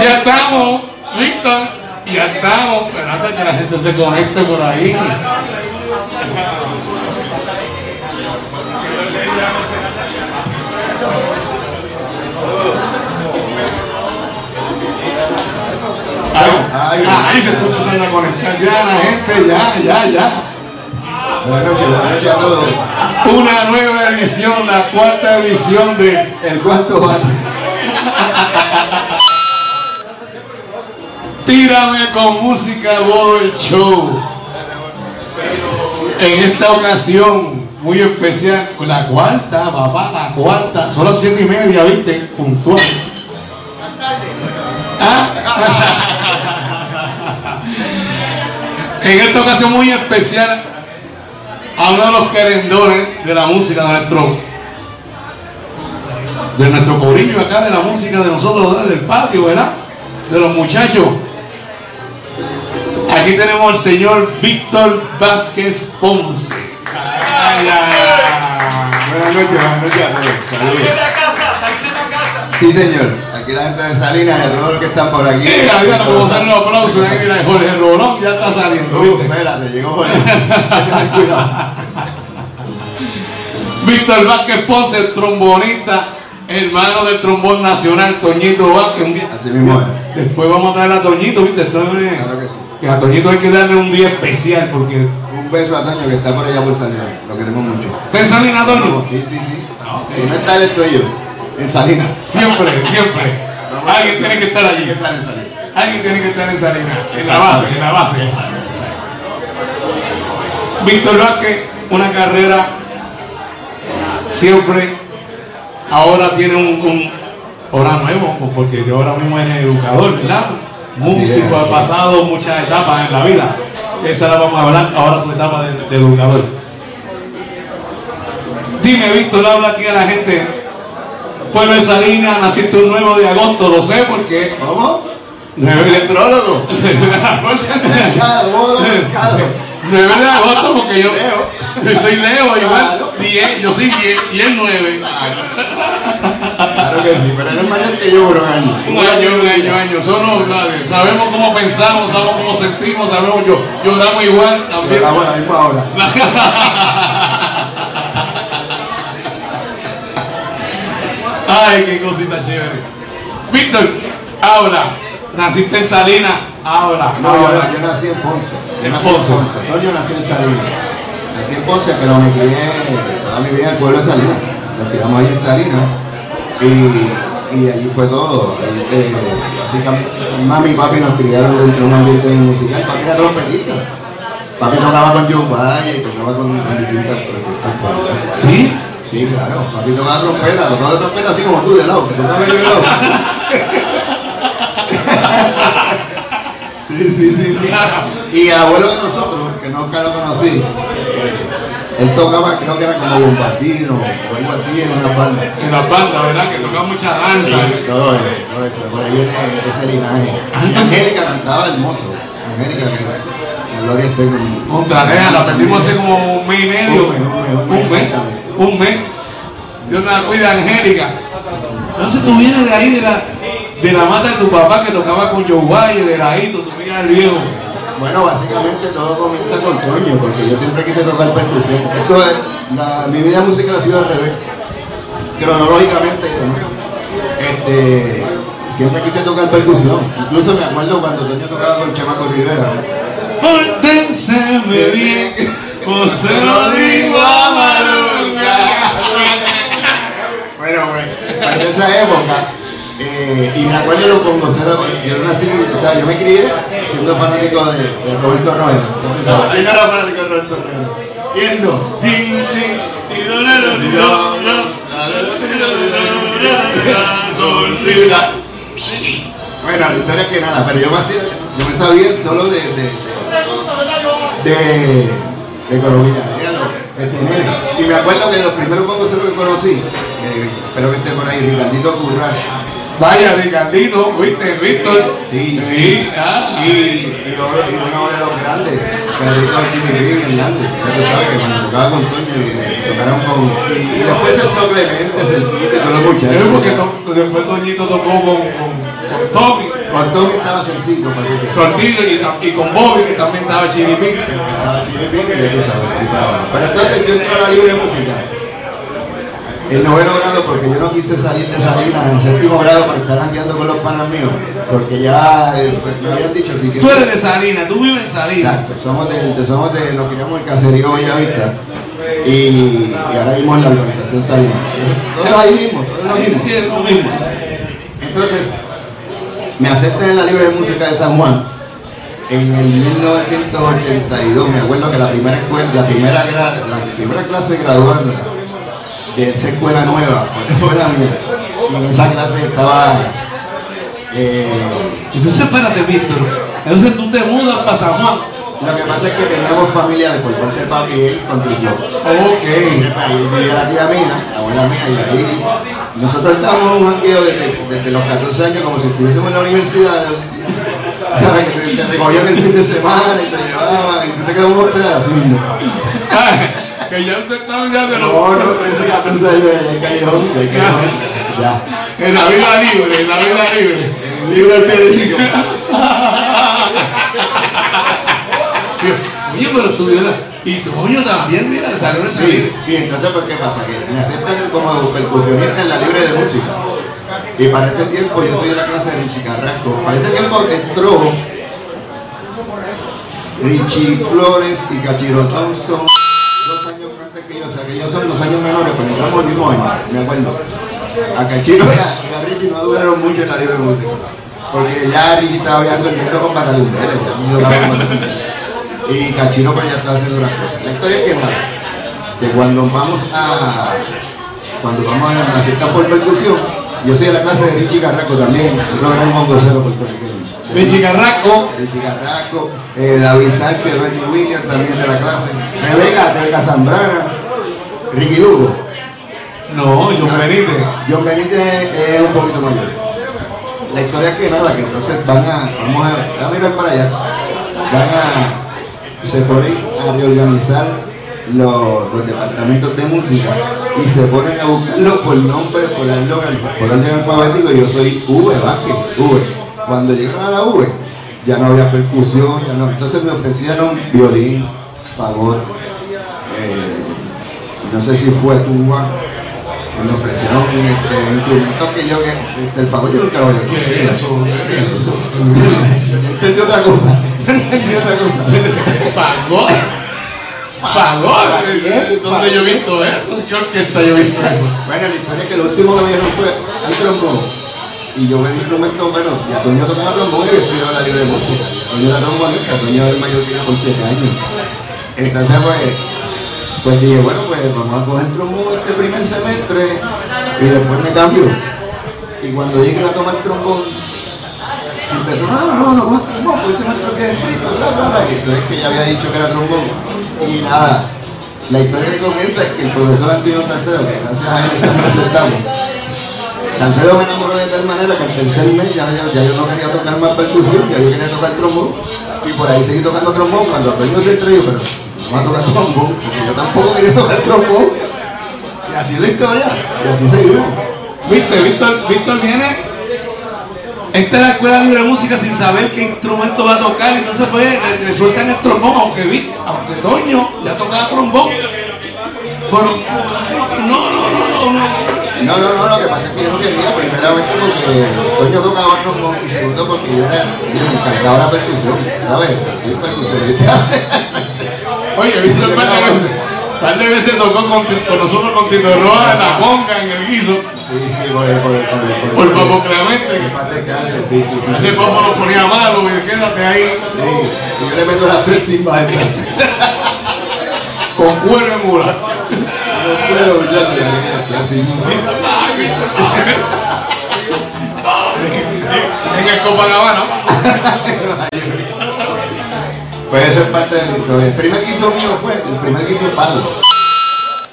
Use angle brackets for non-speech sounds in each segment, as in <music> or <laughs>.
Ya estamos, Víctor. Ya estamos. Espérate que la gente se conecte por ahí. Ahí, ahí se está empezando a conectar ya la gente, ya, ya, ya. Buenas noches, buenas noches a todos. Una nueva edición, la cuarta edición de El cuarto bar. Tírame con música World Show. En esta ocasión muy especial, la cuarta, papá, la cuarta. Son las siete y media, viste, puntual. ¿Ah? En esta ocasión muy especial a uno de los querendones de la música de nuestro de nuestro corillo acá de la música de nosotros del patio, ¿verdad? De los muchachos. Aquí tenemos al señor Víctor Vázquez Ponce. Ay, ay, ay. Buenas noches, buenas noches. Saludos. la casa, salí de la casa. Sí, señor. Aquí la gente de Salinas, el rol que están por aquí. Mira, mira, como hacer los aplausos. Mira, Jorge Rolón ya está saliendo. Uh, espérate, llegó Jorge. Ten cuidado. <laughs> Víctor Vázquez Ponce, el trombonista, hermano del trombón nacional, Toñito Vázquez. Así mismo es. Después vamos a traer a Toñito, ¿viste? Esto es- Claro que sí. Que a Toñito hay que darle un día especial porque. Un beso a Toño que está por allá por Salinas. Lo queremos mucho. ¿Está en Salinas, Toño? Sí, sí, sí. Si no está él, estoy yo. En Salinas. Siempre, siempre. Alguien tiene que estar allí. Alguien tiene que estar en Salinas. En la base, en la base. Víctor Vázquez, una carrera siempre. Ahora tiene un, un ahora nuevo, porque yo ahora mismo es educador, ¿verdad? Músico, ha pasado muchas etapas en la vida. Esa la vamos a hablar ahora tu etapa de, de educador. Dime, Víctor, habla aquí a la gente. Pueblo de Salinas, naciste un 9 de agosto, lo sé porque. ¿Cómo? 9 de Electrólogo. Mercado, modo mercado. 9 de agosto porque yo, yo soy Leo, igual Claro. 10, yo soy 10 y él 9. Claro que sí, pero eres mayor que yo por un año. Un año, un año, un año. Claro, sabemos cómo pensamos, sabemos cómo sentimos, sabemos yo. Lloramos igual también. Pero bueno, mismo ahora. <laughs> Ay, qué cosita chévere. Víctor, habla. Naciste en Salinas, habla. No, yo, habla. yo nací en Ponce. Yo En Ponce. Ponce. Toño nací en Salinas. Nací en Ponce, pero me crié toda mi vida en el pueblo de Salinas. Nos quedamos ahí en Salinas. Y, y allí fue todo. Eh, básicamente, mami y papi nos criaron dentro de un ambiente musical. Papi era trompetista. Papi tocaba con Joe y tocaba con, con distintas orquestas. ¿Sí? Sí, claro. Papi tocaba trompeta, tocaba trompeta así como tú de lado, que tocaba yo de lado. <laughs> Sí, sí, sí, sí. Y abuelo de nosotros, que nunca lo conocí, él tocaba, creo que era como bombardino o algo así en una banda. En la banda, ¿verdad? Que toca mucha danza. Todo eso, todo eso, por ahí viene ese linaje. Y Angélica cantaba hermoso. Angélica, que Gloria esté con Montanea, la perdimos hace como un mes y medio. Un mes, un mes, un. Dios la cuida, Angélica. Entonces tú vienes de ahí, de la, de la mata de tu papá que tocaba con Joe de Raíto, tú miras al viejo. Bueno, básicamente todo comienza con Toño, porque yo siempre quise tocar percusión. Esto es, la- mi vida musical ha sido al revés. Cronológicamente, ¿no? este, siempre quise tocar percusión. Incluso me acuerdo cuando Toño tocaba con Chamaco Rivera. Pórtenseme bien, o se lo digo a Maruca. Bueno, bueno, en esa época, eh, y me acuerdo de los congoceros, yo nací, o sea, yo me crié siendo fanático de, de Roberto Roena. Bueno, la historia es que nada, pero yo me, hacía, yo me sabía solo de, de, de, de este, nene. Y me acuerdo que los primeros congoceros que conocí, eh, espero que esté por ahí, Ricardito Curral, Vaya, Ricardito, ¿viste? Víctor. Sí, sí. Ah. Y, y, lo- y uno de los grandes, Pedrito Chiripín Hernández, ya tú sabes que cuando tocaba con Toño y tocaron con... Y, después el Soclemente, Celcito y todos los muchachos. Es porque to- después Toñito tocó con, con, con Tommy, Con Tommy estaba Celcito, parece que Sortillo y, y con Bobby, que también estaba Chiripín. estaba Chiripín y ya tú sabes, sí estaba. Pero entonces yo entré a la libre música. El noveno grado, porque yo no quise salir de Salinas en séptimo grado para estar jangueando con los panas míos, porque ya eh, pues, me habían dicho que Tú eres de Salinas, tú vives en Salinas. Exacto, somos de, somos de lo que llamamos el caserío Bellavista y, y ahora mismo en la organización Salinas. Todos ahí mismo, todos lo mismo. Entonces, me aceptan en la Libre de Música de San Juan en el 1982. Me acuerdo que la primera escuela, la primera, la primera clase graduada de esa escuela nueva fue la mía. En esa clase estaba. eh, Entonces, espérate, Víctor. Entonces tú te mudas para San Juan. lo que pasa es que teníamos familia de por parte de papi y él con Trujillo. Ok. Ahí vivía la tía mía, la abuela mía, y ahí nosotros estábamos en un jangueo desde, desde los 14 años como si estuviésemos en la universidad. ¿Sabes? Te recogían el fin de semana y te llevaban y tú te quedabas un pedacito. <laughs> que ya usted está ya de los. No, no, pero ese 14 años de callejón, de callejón. Ya. En la vida libre, en la vida libre. El libro del Pedrito. Oye, pero tú mira, y tu coño también, mira, salió de Sí, sí, entonces ¿por qué pasa? Que me aceptan como percusionista en la libre de música. Y para ese tiempo yo soy de la clase de Richie Carrasco. Para ese tiempo entró Richie Flores y Cachiro Thompson que yo, o sea que ellos son dos años menores, pero entramos el mismo año, me acuerdo. A Cachiro y a, y a Richie no duraron mucho en la libre música. Porque ya Richie estaba viendo el libro con con Batalunderes. Y Cachiro pues ya estaba haciendo las cosas. La historia es que nada, que cuando vamos a cuando vamos a la cita por percusión, yo soy de la clase de Richie Carrasco también, puertorriqueño. Richie Carrasco, Richie Carrasco, eh, David Sánchez, Reggie Williams también de la clase, Rebeca, Rebeca Zambrana, Ricky no, John Benítez. John Benítez es un poquito mayor. La historia es que nada, que entonces van a, vamos a, a mirar para allá, van a, se ponen a reorganizar los, los departamentos de música y se ponen a buscarlo por nombre, por el orden, por orden alfabético, yo soy V, Vázquez, V. Cuando llegaron a la V, ya no había percusión, ya no, entonces me ofrecieron violín, eh, no sé si fue tuba, me ofrecieron este, instrumentos que yo, que este, el fagot yo nunca lo había ¿Qué es eso? ¿Qué es eso? Entendí otra cosa, <laughs> entendí otra cosa. Fagor. Fagor. ¿Dónde yo he visto eso? ¿Qué orquesta yo he visto eso? Bueno, la historia es que lo último que me dieron fue al trombón. Y yo me di instrumento, bueno, y a Toño tocaba trombón y yo estudiaba la libre de música. Toño era trombonista, Toño es el mayor que por 7 años. Entonces, pues, pues dije, bueno, pues vamos a coger trombón este primer semestre y después me cambio. Y cuando llegué a tomar trombón, empezó, no, no, no, no, trombón, pues ese maestro que es escrito, bla, bla, bla. Y entonces que ya había dicho que era trombón. Y nada, la historia que comienza es que el profesor Antonio Salcedo, que gracias a él estamos presentamos, Salcedo me enamoró de tal manera que al tercer mes ya, yo- ya yo no quería tocar más percusión, ya yo quería tocar trombón. Y por ahí seguí tocando trombón. Cuando Antonio se entrevistó, pero va a tocar trombón, porque yo tampoco quería tocar trombón. Y así es la historia, y así seguimos. ¿Viste? Víctor, Víctor viene. Esta es la escuela libre de música sin saber qué instrumento va a tocar y entonces pues le, le sueltan el trombón, aunque Vic- aunque Toño ya tocaba trombón. Pero no, no, no, no, no. No, no, no, lo que pasa es que yo no quería, primeramente porque Toño tocaba trombón y segundo porque yo era, yo me encantaba la percusión, ¿sabes? Soy percusionista. Oye, Víctor par de veces, par de veces tocó con, con nosotros con Tito Roa en la conga, en el guiso, Sí, sí, por por por Papo Clemente. Sí, sí, sí. Ese Papo nos ponía malo y quédate ahí Sí, yo le meto las tres timbas con cuero en mula. No puedo, ya, así. En el Copacabana. <laughs> Pues eso es parte de la historia. El primer guiso mío fue, el primer guiso de Pablo.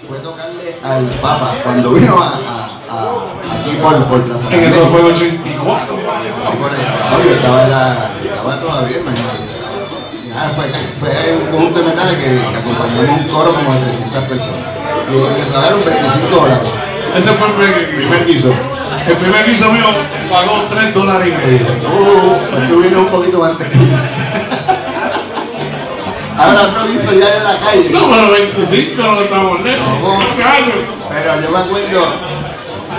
Fue tocarle al Papa cuando vino a, a, a- aquí por, por Plaza En eso fue el 84. Ahí por ahí. No, yo estaba, en la, estaba todavía, imagínate. Fue, fue un conjunto de metales que, que acompañamos un coro como de 300 personas. Y me pagaron 25 dólares. Ese fue el primer guiso. El primer guiso mío pagó 3 dólares y medio. Uh, tú un poquito antes. Ahora guiso ya en la calle. No, pero 25 no estamos lejos. Pero yo me acuerdo,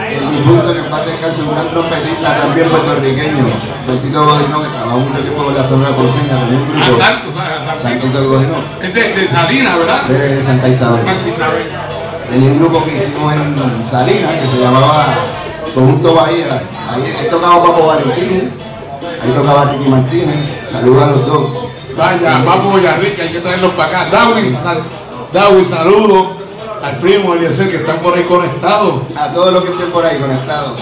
el difunto que en paz descanse, un gran trompetista también puertorriqueño, Bertito Godino, que trabajó mucho tiempo con la zona de Porceña, tenía un grupo, Exacto, ¿sabes? Santito Godino, Es de, de Salinas, ¿verdad? de Santa Isabel. Santa Isabel. Tenía un grupo que hicimos en Salinas, que se llamaba Conjunto Bahía. Ahí he tocado Papo Valentín, ahí tocaba Ricky Martínez, saludos a los dos. Vaya, vamos Villarrica, hay que traerlos para acá. Dawi, sal- Dawi, saludos al primo Eliezer que están por ahí conectados. A todos los que estén por ahí conectados,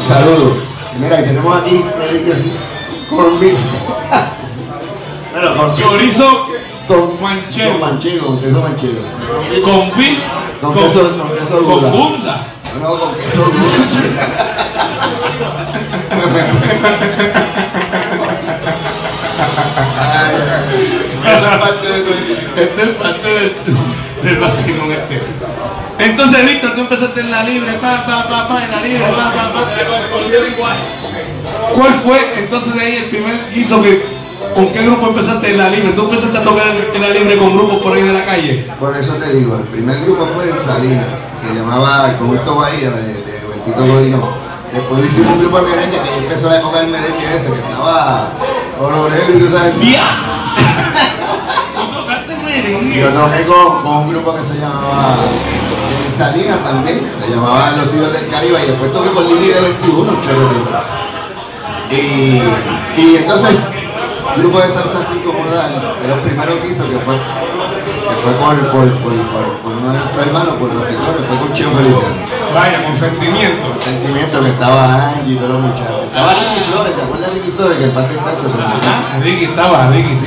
un saludo. Y mira, tenemos aquí eh, con <laughs> bueno, con Chorizo con con manchego, Con manchego, con queso manchego. con beef, Con queso- con queso con Gouda. bunda. No, con queso. <laughs> esa parte de tu- Este <laughs> es parte del, del vacilón este. Entonces, Víctor, tú empezaste en la libre, pa, pa, pa, pa, en la libre, pa, pa, pa. ¿Cuál fue entonces de ahí el primer guiso que, con qué grupo empezaste en la libre? ¿Tú empezaste a tocar en la libre con grupos por ahí de la calle? Por eso te digo, el primer grupo fue en Salinas, se llamaba el Conjunto Bahía de, de Bertito Godino. Después hicimos un grupo de merengue que empezó la época del merengue ese, que estaba Coronel y tú sabes. ¡Ya! Yo toqué con, con un grupo que se llamaba en Salinas también, se llamaba Los Hijos del Caribe y después toqué con Lili de 21, chévere. Y, y entonces, grupo de salsa así como tal, de los primeros que hizo, que fue, que fue por, por, por, por, uno de nuestros hermanos, por los pintores, fue con Cheo Feliciano. Vaya, con sentimiento. Sentimiento que estaba Angie y todos los muchachos. Estaba Ricky Flores, ¿te acuerdas de Ricky Flores? Que el parte está Ajá, Ricky estaba, Ricky, sí.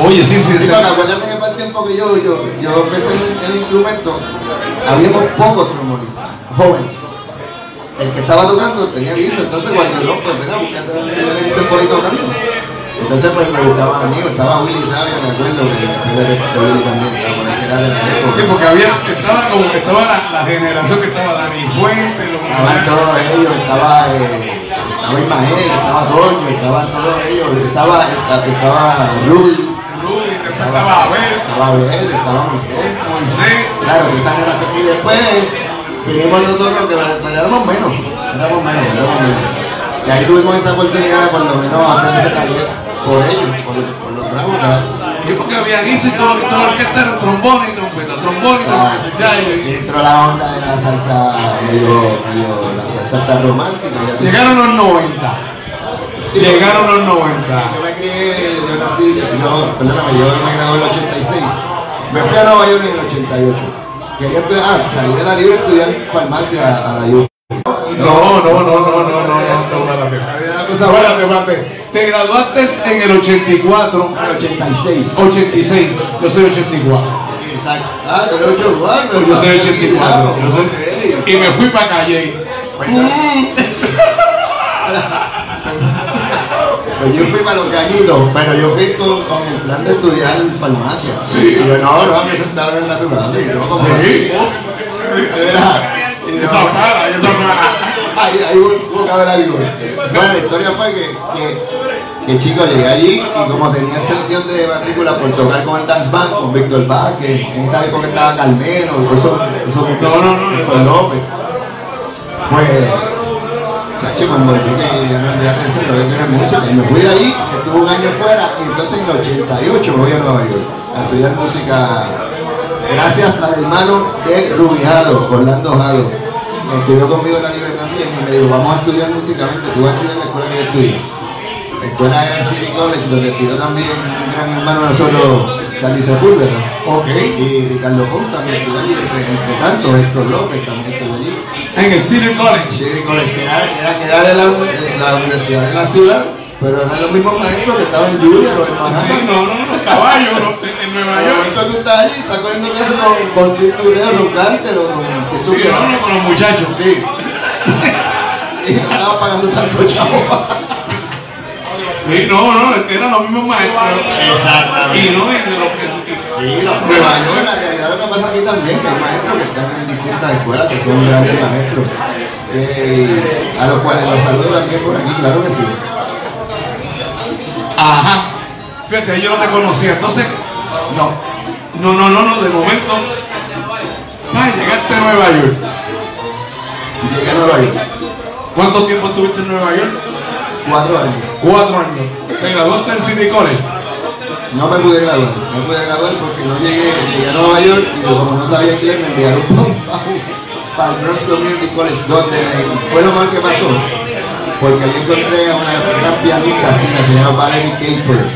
Oye, sí, sí, Sí, bueno, acuérdate que para el tiempo que yo, yo, yo empecé en el instrumento, habíamos pocos trombonistas, jóvenes. El que estaba tocando tenía guiso, entonces cuando yo, pues venga, búscate un guiso por ahí tocando. Entonces pues me buscaban amigos, estaba Willy Sabia, me acuerdo que Willy también estaba por ahí, que era de la Sí, época. porque había, estaba como, estaba la, la generación que estaba Dani Fuente, los Estaban todos ellos, estaba, eh, estaba Ismael, estaba Toño, estaban todos ellos, estaba, estaba, estaba Rudy, Rudy, estaba Abel, estaba Abel, estaba Moisés. Moisés. Claro, esa generación. Y después vinimos nosotros que éramos menos, éramos menos, éramos menos. Y ahí tuvimos esa oportunidad lo menos hacer ese taller por ellos, por, por los bravos. ¿verdad? Y porque había guiso y todo, toda la orquesta era trombón y trompeta, trombón y Ah, trompeta. Ya, y y- entró la onda de la salsa medio, medio la salsa hasta romántica. Llegaron los 90. Sí, Llegaron los 90. Yo me crié, yo nací, yo, perdóname, yo me gradué en el 86. Me fui a Nueva York en el 88. Quería estudiar, ah, salí de la libre estudiar farmacia a la U. No, no, no, no, no, no, no, espérate. Había una cosa Espérate. Te graduaste en el 84, En el 86. 86. Yo soy 84. Exacto. Ah, 84. Yo soy 84. Yo soy- y me fui para calle. Pues yo fui para los gallitos, pero yo fui con, con el plan de estudiar farmacia. Sí. Yo, no, no, me sentaron en natural. Y yo, como, Sí. Era- Esa cara, esa cara. Ahí, ahí hubo que haber algo. Bueno, la historia fue que, que, que chico, llegué allí y como tenía extensión de matrícula por tocar con el Dance Band, con Víctor Vázquez, en esa época estaba Carmelo, eso, eso No, no, no, no. López. Pues, cacho, cuando dije que ya no tenía atención, lo voy a tener música, y me fui de allí, estuve un año fuera, y entonces en el 88 me voy a Nueva York a estudiar música, gracias al hermano de Rubijado, Orlando Jado que estudió conmigo en la libre también y me dijo, vamos a estudiar musicalmente, tú vas a estudiar en la escuela que yo estudié. La escuela de City College, donde estudió también un gran hermano de nosotros, Charlie Sepúlveda. Ok. Y Ricardo Pons también estudió allí, entre, tantos, Héctor López también estudió allí. En el City College. City College, que era, era, que era de, la, de la universidad de la ciudad, pero eran los mismos maestros que estaban en Julia, los hermanos. Sí, no, no, no, caballo, no, en, en Nueva York. Ahorita tú estás allí, estás cogiendo con, o con que Sí, no, no, con los muchachos. Sí. <laughs> y no estaba pagando tanto chavo. Sí, no, no, es que eran los mismos maestros. Exactamente. Y no, y de los que. Sí, los Nueva York, la realidad lo que pasa aquí también, que hay maestros que están en distintas escuelas, que son grandes maestros, eh, a los cuales los saludo también por aquí, claro que sí. Ajá. Fíjate, yo no te conocía. Entonces, No, no, no, no, no, de momento. Ay, llegaste a Nueva York. llegué a Nueva York, ¿Cuánto tiempo estuviste en Nueva York? cuatro años. Cuatro años. ¿Te graduaste en City College? No me pude graduar, no me pude graduar porque no llegué, llegué a Nueva York y yo, como no sabía inglés me enviaron <laughs> para, un- para el Bronx Community College, donde fue lo mal que pasó, porque allí encontré a una gran pianista así, que se llama Valerie Capers,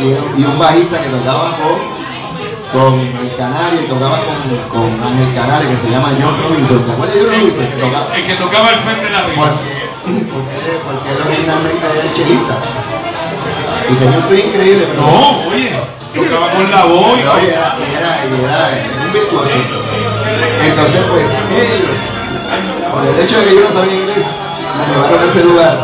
y, y un bajista que tocaba con, con el Canario tocaba con, con Ángel Canales, que se llama John Robinson, ¿te acuerdas de John Robinson? Que tocaba, El que tocaba el frente de la rima. porque, porque, él- porque él originalmente era chelista. Y tenía un swing increíble, pero No, oye, tocaba con la voz. y oye, era, un virtuoso. Entonces, pues, ellos, por el hecho de que yo no sabía inglés, me llevaron a ese lugar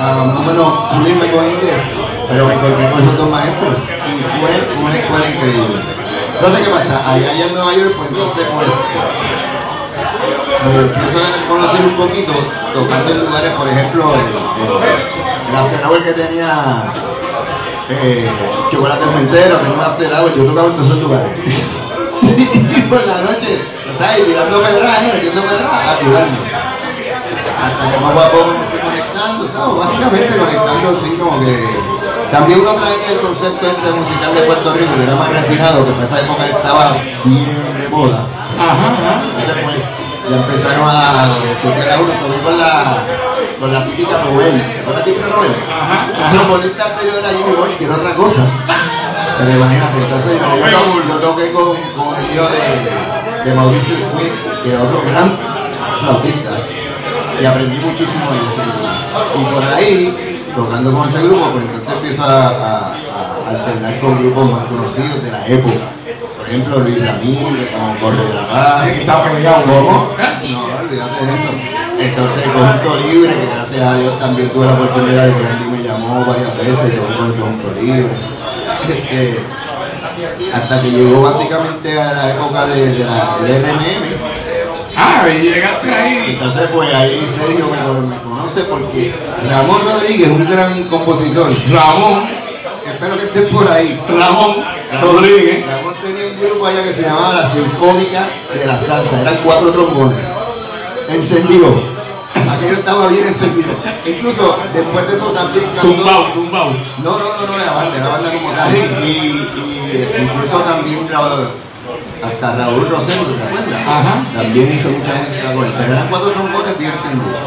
a más o menos pulirme con inglés, pero me encontré con esos dos maestros y fue una escuela increíble. Entonces, ¿qué pasa? Allá, allá en Nueva York, pues entonces, pues, empiezo a conocer un poquito, tocando en lugares, por ejemplo, el, after hour que tenía eh, chocolate mentero, tenía un after hour, yo tocaba en todos esos lugares. <laughs> y por la noche, ¿sabes? Tirando pedradas, metiendo pedradas, ayudando. Hasta que más guapo me fui conectando, ¿sabes? Básicamente conectando así como que... También uno trae el concepto este musical de Puerto Rico, que era más refinado, que en esa época estaba bien de moda. Ajá, ajá. Entonces pues ya empezaron a chocar a uno, con la, con la típica Rubén. ¿Con la típica Rubén? Ajá, El trombonista anterior era Jimmy Bosch, que era otra cosa. Pero imagínate, entonces yo, yo, to- yo toqué con, con el hijo de, de Mauricio Smith, que es otro gran flautista. Y aprendí muchísimo de grupo. Y por ahí, tocando con ese grupo, pues entonces empiezo a, a- a alternar con grupos más conocidos de la época. Por ejemplo, Luis Ramírez, como Corre de la Paz. Está. ¿Cómo? No, olvídate de eso. Entonces, el Conjunto Libre, que gracias a Dios también tuve la oportunidad de que Andy me llamó varias veces, yo con el Conjunto Libre. Hasta que llegó básicamente a la época de, de la, del RMM. Ah, y llegaste ahí. Entonces, pues ahí Sergio me, me conoce porque Ramón Rodríguez, un gran compositor, Ramón, espero que estés por ahí. Ramón Rodríguez. Ramón tenía un grupo allá que se llamaba La Sinfónica de la Salsa, eran cuatro trombones, encendido. Aquello estaba bien encendido. Incluso después de eso también cantó- Tumbao, tumbao. No, no, no, no, la banda, la banda como tal. Y, y incluso también grabó hasta Raúl Rosero, ¿te acuerdas? Ajá. También hizo mucha música con él. Pero eran cuatro trombones bien encendidos.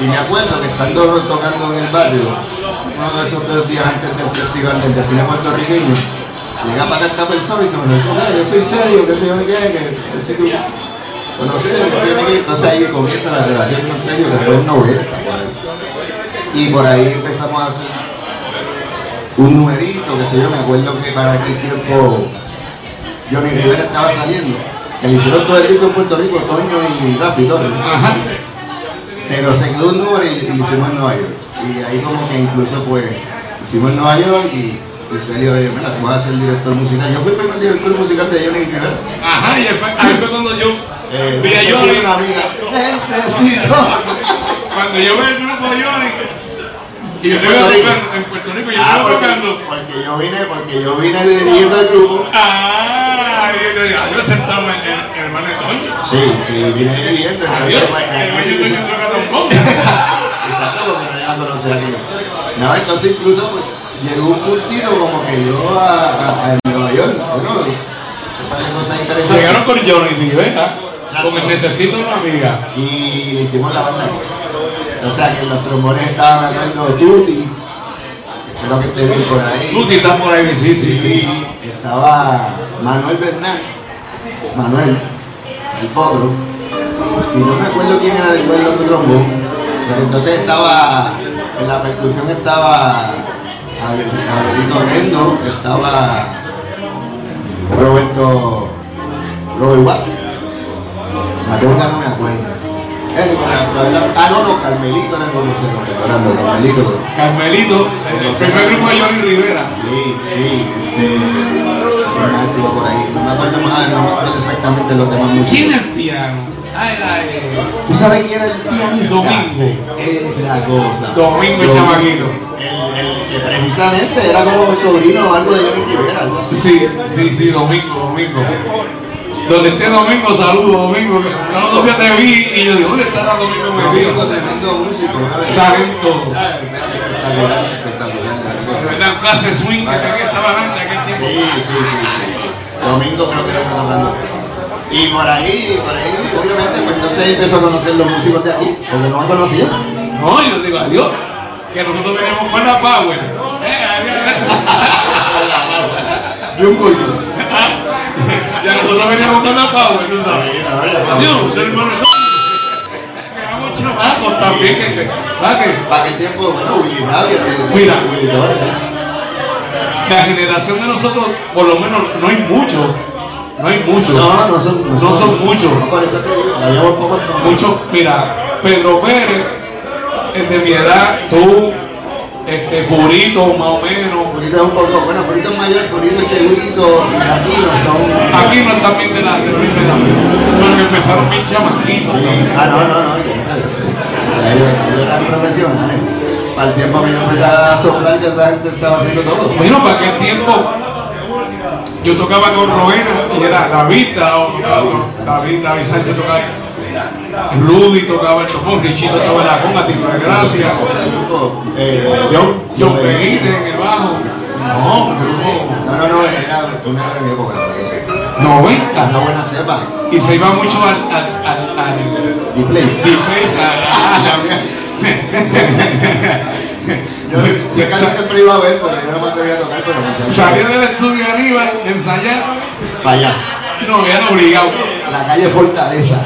Y me acuerdo que estando tocando en el barrio, uno de esos dos días antes del festival del desfile puertorriqueño, llega para acá esta persona y se me "Mira, yo soy serio, que sé yo qué, que que sé que conocí, que sé yo. Entonces ahí comienza la relación con serio, que fue en 90, por ahí. Y por ahí empezamos a hacer un numerito, que sé yo, me acuerdo que para aquel tiempo Johnny Rivera estaba saliendo, que le hicieron todo el disco en Puerto Rico, Toño y Rafi Torres. Ajá. Pero se quedó un número y, y lo hicimos en Nueva York. Y ahí como que incluso pues hicimos en Nueva York y, y Celio dijo, mira, tú vas a ser el director musical. Yo fui el primer director musical de Johnny Rivera. Ajá, y ahí fue, ahí fue cuando yo Eh, vi a Johnny. una amiga. <laughs> Necesito. Cuando yo vi el grupo de Johnny. Y yo Rico. tocando en Puerto Rico, yo Ah, estaba porque, tocando. porque yo vine, porque yo vine dirigiendo el grupo. Ah, yo, yo, yo sentaba en el en el hermano de Toño. Sí, sí, vine dirigiendo. Adiós, entonces, pues, el de Toño toca trombón. Exacto, porque no entonces incluso pues, llegó un puntito como que yo a, a, a Nueva York, bueno. Llegaron con Johnny Rivera, con el Necesito una amiga. y hicimos la banda. O sea que los trombones estaban haciendo Tutti, espero que esté bien por ahí. Tú que estás por ahí, sí, sí, sí. Estaba Manuel Bernal, Manuel, el potro, y no me acuerdo quién era después del otro trombón, pero entonces estaba, en la percusión estaba Abelito Rendo, estaba Roberto Robert Watts, Matonga no me acuerdo. Ah, no, no, Carmelito era el perdóname, Carmelito. Carmelito, el primer grupo de Johnny Rivera. Sí, sí, este. por ahí. No me acuerdo más, no me acuerdo exactamente los temas ¿Quién musicales. es el piano? Ah, era eh, ¿Tú sabes quién era el pianista? Domingo. Es la cosa. Domingo el chamaquito. El, el que precisamente era como sobrino o algo de Johnny Rivera, algo así. Sí, sí, sí, Domingo, Domingo. Donde esté Domingo, saludo, Domingo. El otro día te vi y yo digo, ¿dónde está Domingo Domingo, metido? tremendo músico, una. Talento. Espectacular, espectacular. la. ¿Verdad? Clase swing que tenía, estaba grande aquel tiempo. sí, sí, sí. Domingo creo que lo está tocando. Y por ahí, por ahí, obviamente, pues entonces empezó a conocer los músicos de aquí, porque no me conocían. No, yo digo, adiós. Que nosotros veníamos con la Power. Eh, adiós. Jumbo <laughs> yo. Ya nosotros veníamos con la Power, tú sabes. Adiós, hermano. Chamacos también. Que, que, ¿verdad que Para aquel tiempo, bueno, Willy Rabia, de- Mira. La generación de nosotros, por lo menos, no hay mucho. No hay mucho. No, no son, No son muchos. No, por eso te digo, habíamos pocos. Mucho, mira, Pedro Pérez, es de mi edad, tú, este, Furito, más o menos. Furito es un poco, bueno, Furito es mayor, Furito y Cheguito, y aquí no son. Aquí no están bien de la, de la misma edad. Son que empezaron bien chamaquitos. Ah, no, no, no, ellos, eran profesionales. Para el tiempo que yo empezaba a soplar, ya la gente estaba haciendo todo. Bueno, para aquel tiempo yo tocaba con Roena y era David, David, David Sánchez tocaba, Rudy tocaba el tocón, Richito tocaba la conga, tipo de gracia, grupo, eh, John, John Benítez en el bajo. No, No, no, no, era una gran época. Una 90. buena cepa. Y se iba mucho al, al, al, al Y place. Deep a la- <laughs> Yo, casi siempre iba a ver porque yo no me atrevía a tocar, pero Salía del estudio de de ensayar, Para allá, no, me habían obligado. la calle Fortaleza.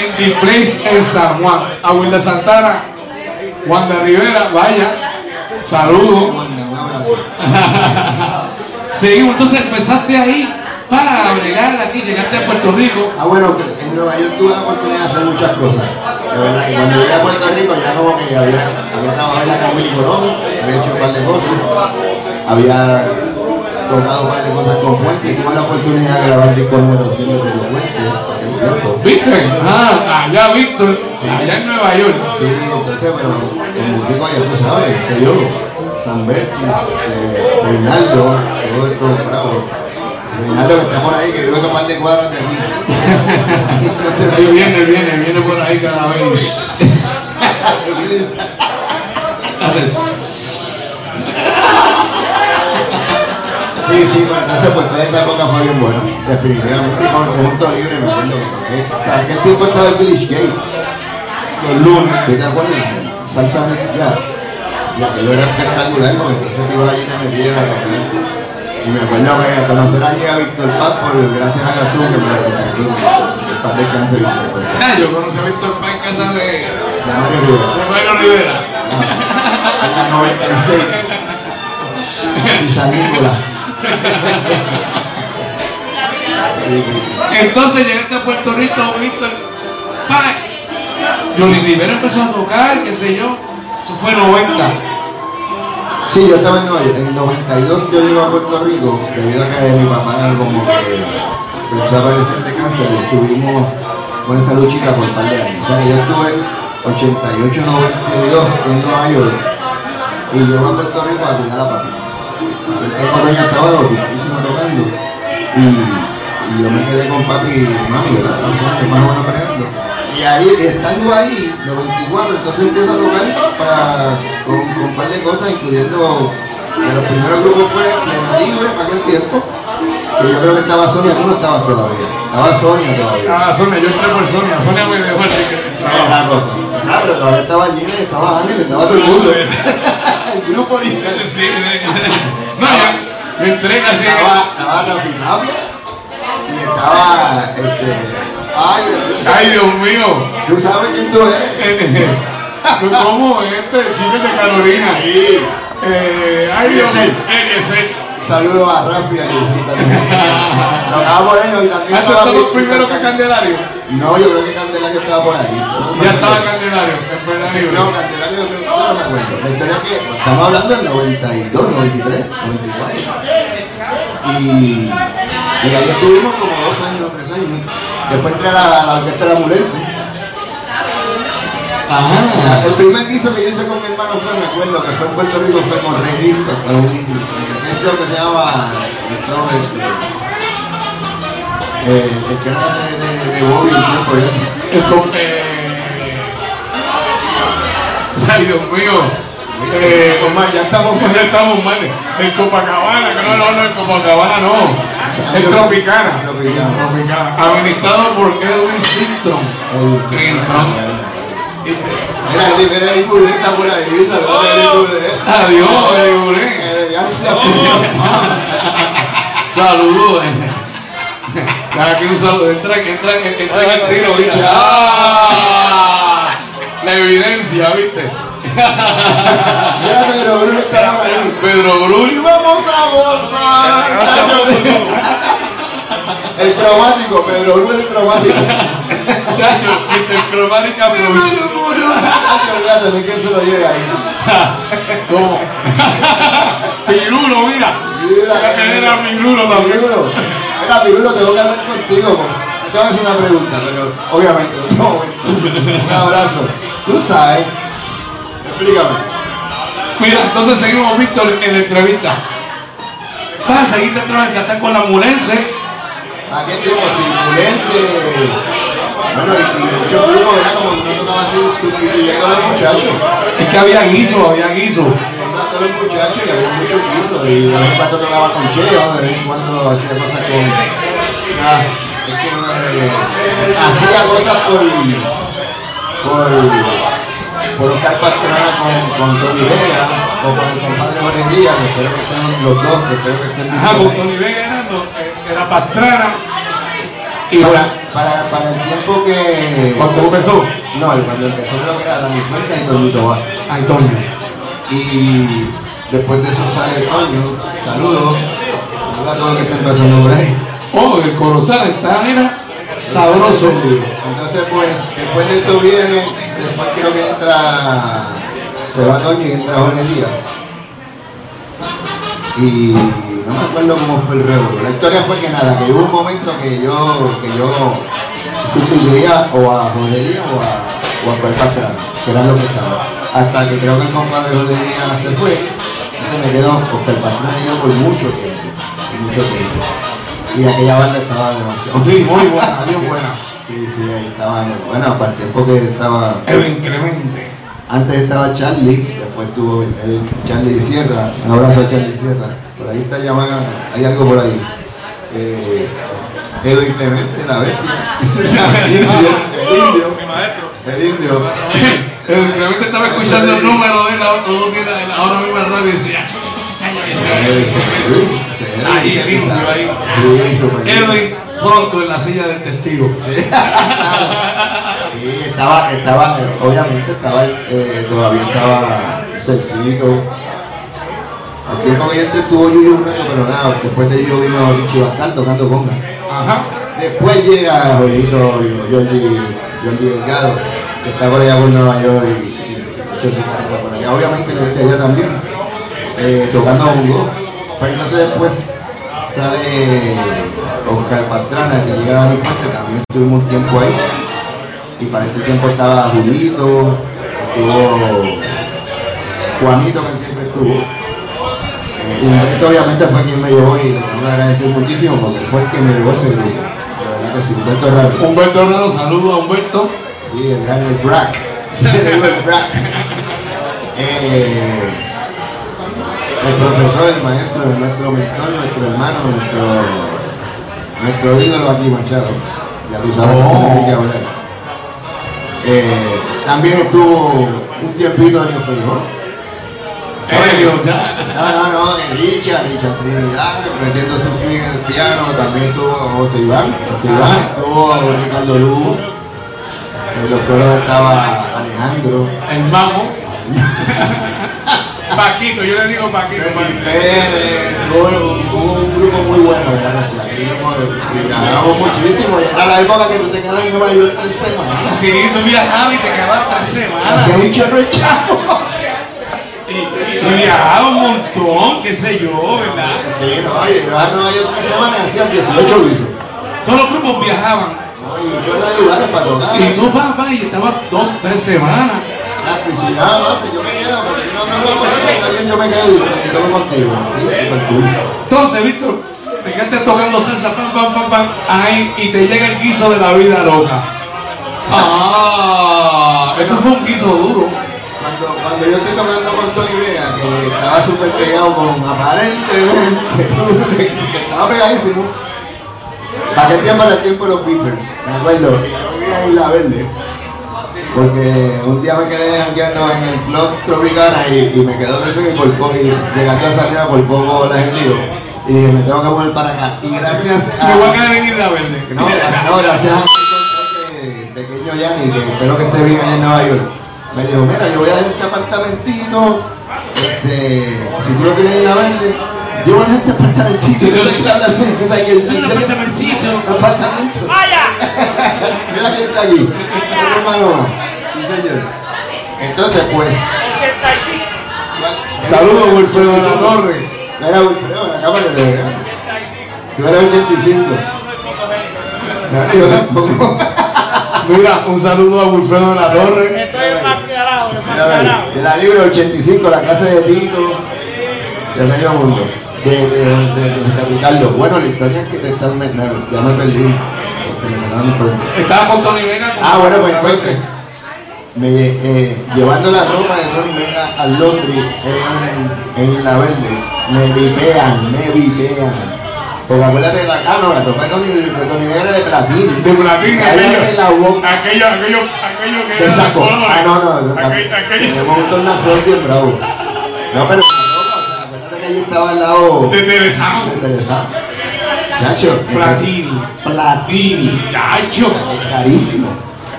En The Place en San Juan. A Wilde Santana, Juan de Rivera, vaya, saludos. <laughs> Seguimos, entonces empezaste ahí para bregar aquí, llegaste a Puerto Rico. Ah, bueno, que en Nueva York tuve la oportunidad de hacer muchas cosas. De verdad que cuando llegué a Puerto Rico ya como que había, había trabajado con Willy Colón, había hecho un par de cosas, había tocado de cosas con Puente y tuve la oportunidad de grabar el 100 de Puente. ¿Viste? Ah, allá Víctor, allá en Nueva York. Sí, entonces, bueno, con músicos ya tú sabes, sé yo, San Bertis, eh, Reinaldo, todo esto, bravo. Reinaldo que está por ahí, que vive par de cuadras de aquí. Ahí viene, viene, viene por ahí cada vez. <laughs> Sí, sí, bueno, entonces pues toda esta época fue bien buena, definitivamente, con el conjunto libre me acuerdo que toqué. Sea, aquel tiempo estaba el Village Gate, Los lunes. ¿tú te acuerdas? Salsa Mix Jazz. Y aquello era espectacular porque entonces ibas allí te metías a tocar. Y me acuerdo que a conocer allí a Víctor Paz, por gracias a Gazú que me lo presentó. El Paz de cáncer. Ah, yo conocí a Víctor Paz en casa de, La María Rivera. de Mario Rivera. A la 96. Y San Nicolás. Entonces llegaste a Puerto Rico, Víctor Paz. Johnny Rivera empezó a tocar, qué sé yo. Eso fue 90. Sí, yo estaba en. En el 92 yo llego a Puerto Rico debido a que mi papá como que empezó a padecer de cáncer y estuvimos con esa luchita por un par de años. O sea yo estuve 88-92 en Nueva York y llego a Puerto Rico a cuidar a papi. Estaba loquísimo tocando y, y yo me quedé con papi y mami, ¿verdad? Más o menos. Y ahí, estando ahí, 94, entonces empiezo a tocar para, con, con un par de cosas, incluyendo de los primeros grupos fue Libre para aquel tiempo, que yo creo que estaba Sonia, tú no estabas todavía, estaba Sonia todavía. Ah, Sonia, yo entré por Sonia. Sonia me dejó el cosa. Ah, pero todavía estaba Gina, estaba Ángel, estaba todo el mundo. <laughs> grupo. Sí, sí. <laughs> No, yo, yo entré casi. Estaba, estaba Tapia y estaba, este, ay, Ay, Dios mío. tú sabes quién tú eres. <laughs> ¿Cómo este chico de Carolina? Sí. Eh, ay, Dios mío. Saludos a Rafi también ¿tú estaba primero que. Candelario? No, yo creo que Candelario estaba por ahí. Ya estaba Candelario, en. No, Candelario yo creo que no me acuerdo. La historia es que estamos hablando del 92, 93, 94. Y, y ahí estuvimos como dos años, tres años. Después entré a la, la orquesta de la Mulense. Ajá. El primer guiso que yo hice con mi hermano fue, me acuerdo, que fue en Puerto Rico, fue con Rey Hilton, con un evento que se llama, esto, este, eh, el que era de, de, de Bobby, un tiempo eso. El com- eh, Ay, Dios mío. Eh, Omar, ya estamos ya estamos mal. El Copacabana, que no, no, no, el Copacabana no. El Tropicana. Tropicana. Administrado por Edwin Sintron. Mira, el Eric Bulé está por ahí, Bulé. Adiós. Eh, ya se Saludos. eh. Ya, Aquí un saludo. Entra, entra, entra en el tiro, ¿viste? La evidencia, ¿viste? Mira, Pedro Bruno está por ahí. Pedro Brul. Vamos a volver. <laughs> El cromático, Pedro Bruno el cromático. <laughs> Chacho. Chromatic Approach. Olvídate de quién se lo llega ahí. <laughs> ¿Cómo? <laughs> Pirulo, mira. Mira, Era Pirulo también. Pirulo. Mira, Pirulo, tengo que hablar contigo. Te voy a hacer una pregunta, pero obviamente, momento. Un abrazo. Tú sabes. Explícame. Mira, entonces seguimos, Víctor, en la entrevista. Vas a seguirte entrevistando con la murense. Aquel tiempo, si Mulense. Bueno, y, y muchos grupos, ¿verdad? Como no tocaba así, sustituyendo a los muchachos. Es que había guiso, había guiso. Los muchachos y había mucho quiso. Y de vez en cuando tocaba con Cheo, de vez en cuando hacía cosas con. Ah, es que no, eh, hacía cosas por. por. por Oscar Pastrana con, con Tony Vega o con el compadre Díaz, que espero que estén los dos, que espero que estén Ajá, vivos. con Tony Vega era, no, eh, era Pastrana. Y Y para, para, para el tiempo que. cuando empezó, No, cuando empezó creo que era Dani Fuentes y Toñito Tobar. Antonio. Y después de eso sale Toño, saludos. Saludos a todos los que están pasando por ahí. Oh, el Corozal está, era sabroso. Entonces pues, después de eso viene, después creo que entra, se va Toño y entra Jorge Díaz. Y no me acuerdo cómo fue el revuelo. La historia fue que nada, que hubo un momento que yo, que yo sustituía o a Jorge Díaz o a, o a Pastrana, que era lo que estaba. Hasta que creo que el compadre Jorge Díaz se fue, y se me quedó Oscar Pastrana y yo por mucho tiempo, por mucho tiempo. Y aquella banda estaba demasiado. Sí, muy <laughs> buena, bien buena. Sí, sí, ahí estaba, bueno, aparte porque estaba, Edwin Clemente. antes estaba Charlie, después tuvo el Charlie Sierra, un abrazo a Charlie Sierra, por ahí está llamada, hay algo por ahí. Eh, Edwin Clemente, la bestia, <laughs> el indio, el indio, Mi maestro. el indio. <laughs> Edwin Clemente estaba escuchando el número de la, ahora mismo en radio y decía, Ahí, el indio, ahí. Edwin pronto en la silla del testigo. <laughs> Sí, estaba, estaba, obviamente estaba, eh, todavía estaba sencillo. Al tiempo que yo entré estuvo Yuyo un pero nada, después de Yuyo vino Richie Bastal tocando conga. Ajá. Después llega Jorgito Jordi, Delgado, que está por allá por Nueva York y, y carrera por allá. Obviamente que este allá también, eh, tocando bongo. Pero entonces después sale Oscar Pastrana, que llega a mi fuente, también estuvimos un tiempo ahí. Y para ese tiempo estaba Julito, estuvo Juanito, que siempre estuvo. Y Humberto obviamente fue quien me llevó y le que agradecer muchísimo porque fue el que me llevó ese grupo. De verdad que sí, Humberto Raro. Humberto Herrero, saludo a Humberto. Sí, el gran el Brack. <laughs> el Brack. Eh, el profesor, el maestro, nuestro mentor, nuestro hermano, nuestro, nuestro ídolo aquí Machado. Ya tú sabes Oh. que hablar. Eh, también estuvo un tiempito en el. Elio, ya. <laughs> No, no, no, Richard, Richard Trinidad, metiendo su swing en el piano, también estuvo José Iván, José Iván, estuvo Ricardo Lugo, en los coros estaba Alejandro, El mamo. <laughs> Paquito, yo le digo Paquito. Fue un, grupo muy bueno, ¿verdad? Viajábamos muchísimo. Era la época que tú te quedabas en Nueva York tres semanas. Sí, tú viajabas y te quedabas tres semanas. Hacía un chorro chavo. Y, viajaba un montón, qué sé yo, ¿verdad? Sí, no, yo a Nueva York tres semanas hacía 18 visos. Todos los grupos viajaban. No, y chorro de lugares para tocar. Y tú papá y estabas dos, tres semanas. Piscina, no, yo me quedo, porque no, no, no, yo me quedo y contigo. Entonces, Víctor, te quedaste tocando salsa, pam, pam, pam, pam, ahí, y te llega el guiso de la vida loca. Ah, eso fue un guiso duro. Cuando, cuando yo estoy tocando con Tony Vega, que estaba súper pegado con aparentemente, <laughs> que estaba pegadísimo. ¿Para qué tiempo era el tiempo de los Beepers? Me acuerdo, en La Verde. Porque un día me quedé jangueando en el club Tropicana y, y me quedó dormido y por poco, y llegando a salida por poco la gente y dije, me tengo que volver para acá. Y gracias a... Me voy a quedar en Isla Verde. No, no, gracias a pequeño Yanni, que espero que esté bien allá en Nueva York. Me dijo, mira, yo voy a dar este apartamentito, este, si tú lo quieres ir a verle, yo voy a este apartamentito. No sé qué habla así, tú sabes que el apartamentito. apartamento. ¡Vaya! <laughs> Mira quién está aquí, un hermano. Sí, señor. Entonces, pues, 85. Saludos, Wilfredo de la Torre. Mira, Wilfredo, la cámara de Tú eres 85. No, yo tampoco. <laughs> Mira, un saludo a Wilfredo de la Torre. De la libro 85, la casa de Tito, de medio mundo, de, de, de, de Ricardo. Bueno, la historia es que te están metiendo, ya me perdí. Estaba con Tony Vega. con- Ah, bueno, pues entonces, me, eh, llevando la ropa de Tony Vega al Londres en, en La Verde, me vipean, me vipean. Porque acuérdate de la la ropa de Tony, de era de platín, boca. aquello, aquello, aquello que ¿Qué era de saco? Ah, no, no, no. Aquello, aquello Tenemos un tornasol bien bravo. No, pero la ropa, o sea, acuérdate que allí estaba al lado de Terezano. de Teresa. Chacho. Platini. Platini. Chacho. Carísimo.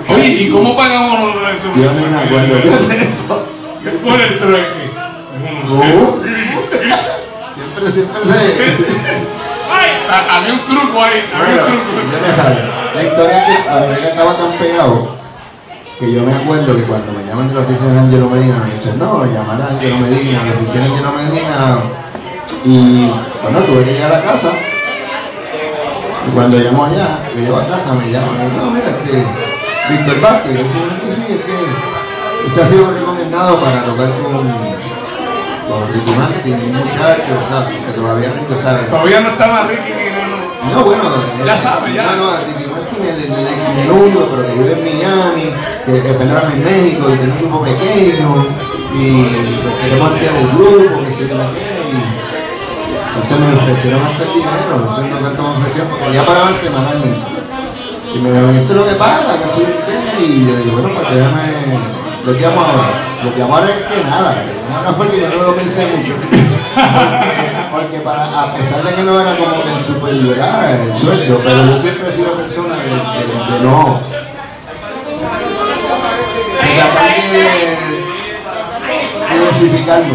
Oye, ¿y cómo pagamos lo de eso? Yo no me acuerdo. Yo de eso. Por el trueque. <laughs> Siempre, siempre se. <laughs> Ah, Había un truco ahí, había un truco. me. La historia es que a mí me estaba tan pegado que yo me acuerdo que cuando me llaman de la oficina de Angelo Medina me dicen, no, llamar a Angelo Medina, la oficina de Angelo Medina. Y bueno, tuve que llegar a casa. Y cuando llamo allá, que llego a casa, me llaman, no, mira, este, Víctor Vázquez, yo soy sí, es que usted ha sido recomendado para tocar con, con Ricky Martin, un muchacho, que todavía no sabe. Todavía no estaba Ricky ni no, no. No, bueno, Ya eh, sabe, ya. No, no, Ricky Martin, el, el, el ex menudo, pero que vive en Miami, que, que perdón, en México, y tiene un grupo pequeño, y pues, queremos ampliar el grupo, que se y entonces me ofrecieron hasta el dinero, no sé no cuánto me ofrecieron, porque ya pagaban semanalmente. Y me dijeron, esto es lo que paga, que soy qué, y yo digo, bueno, pues déjame, lo que llamo ahora. Lo que llamo ahora es que nada, que no fue que yo no lo pensé mucho. <laughs> Porque, porque para, a pesar de que no era como que el super ¿verdad? el sueldo, pero yo siempre he sido persona de, de, de no. Tratar de diversificarme,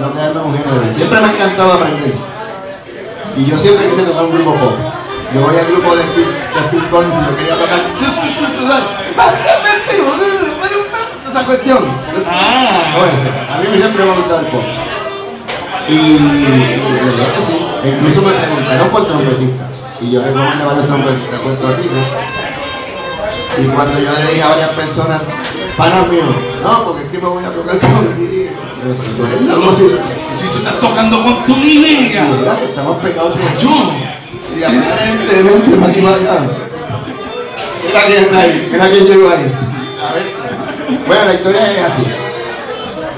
no quedarme un género. Siempre me ha encantado aprender. Y yo siempre quise tocar un grupo pop. Yo voy al grupo de Phil, de Phil Collins y yo quería tocar. Esa cuestión. Ah. A mí siempre me ha gustado el pop. Y, de verdad que sí. Incluso me preguntaron por trompetistas. Y yo recomendé a varios trompetistas de Puerto Rico. Y cuando yo le dije a varias personas, panas míos, no, porque es que me voy a tocar con ti. Pero tú eres loco, si Si se estás tocando con Tony Vega. ¿verdad? que estamos pegados Yo. Y aparentemente para aquí para allá. Mira quién está ahí, mira quién llegó ahí. A ver. Bueno, la historia es así.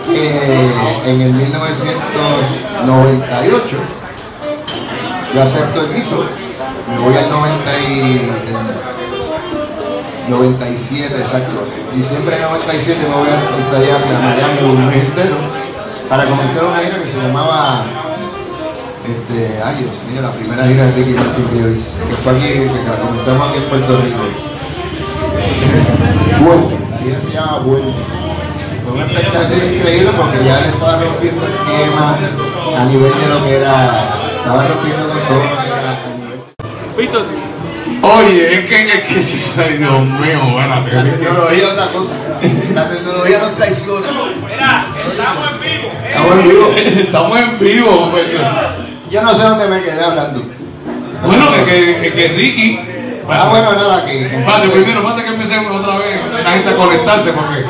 Que en el 1998 yo acepto el piso, me voy al 90 y, 97 exacto. Diciembre del 97 me voy a ensayar a Miami un mes entero para comenzar una gira que se llamaba este, ay Dios mío, la primera gira de Ricky Martin que, que fue aquí, que la comenzamos aquí en Puerto Rico. <laughs> Vuelve, gira se llama Vuelve. fue un espectáculo increíble porque ya le estaba rompiendo el esquema a nivel de lo que era, estaba rompiendo con todo lo que era a nivel Víctor, Oye, es que, es que, ay Dios mío, espérate. La tecnología es otra cosa. La tecnología nos traiciona. mira, estamos en vivo. Estamos en vivo. Estamos en vivo, pues. Yo no sé dónde me quedé hablando. Bueno, que, es que Ricky. Ah, bueno, nada, que. que Espérate, primero, falta que empecemos otra vez la gente a conectarse porque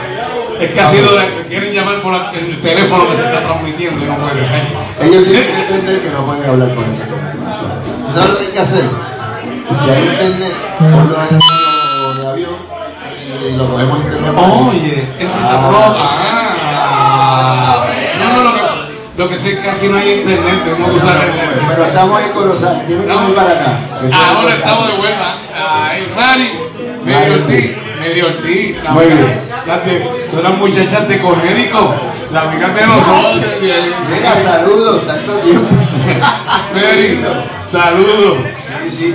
es que ha sido, quieren llamar por la- el teléfono que se está transmitiendo y no puede ser. Ellos tienen que entender que no pueden hablar con eso. ¿Tú sabes lo que hay que hacer? Si hay internet, ponlo en de avión y lo cogemos en internet. Oye, esa es la ropa. Ah. No, no, lo que, sé es que aquí no hay internet, tenemos que usar el Pero estamos en Corozal, tienen que venir para acá. Ahora estamos de vuelta. Ay, Mari, medio Ortiz, medio Ortiz. La Muy amiga- bien. las de- son las muchachas de Conérico, la amiga de nosotros. Venga, saludos, tanto tiempo. Mary, saludos. <laughs> Sí,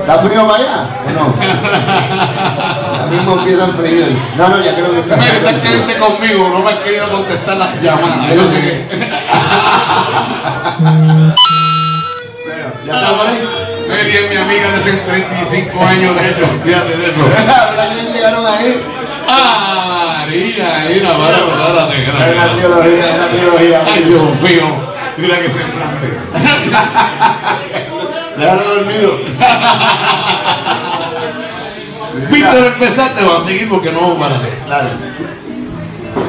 ¿Está frío para allá o no? <laughs> Ahora mismo empieza el frío. No, no, ya creo que está haciendo estás frío. queriendo conmigo, no me has querido contestar las llamadas. Yo sé que. <laughs> amiga de hace 35 años de hecho, fíjate de eso. ¿Verdad que llegaron ahí? Ah, María, mira, para, Es gracias. trilogía, es trilogía. Ay, Dios mío, mira que semblante. Déjalo dormido. Víctor, empezaste, vamos a seguir porque no vamos a parar. Claro.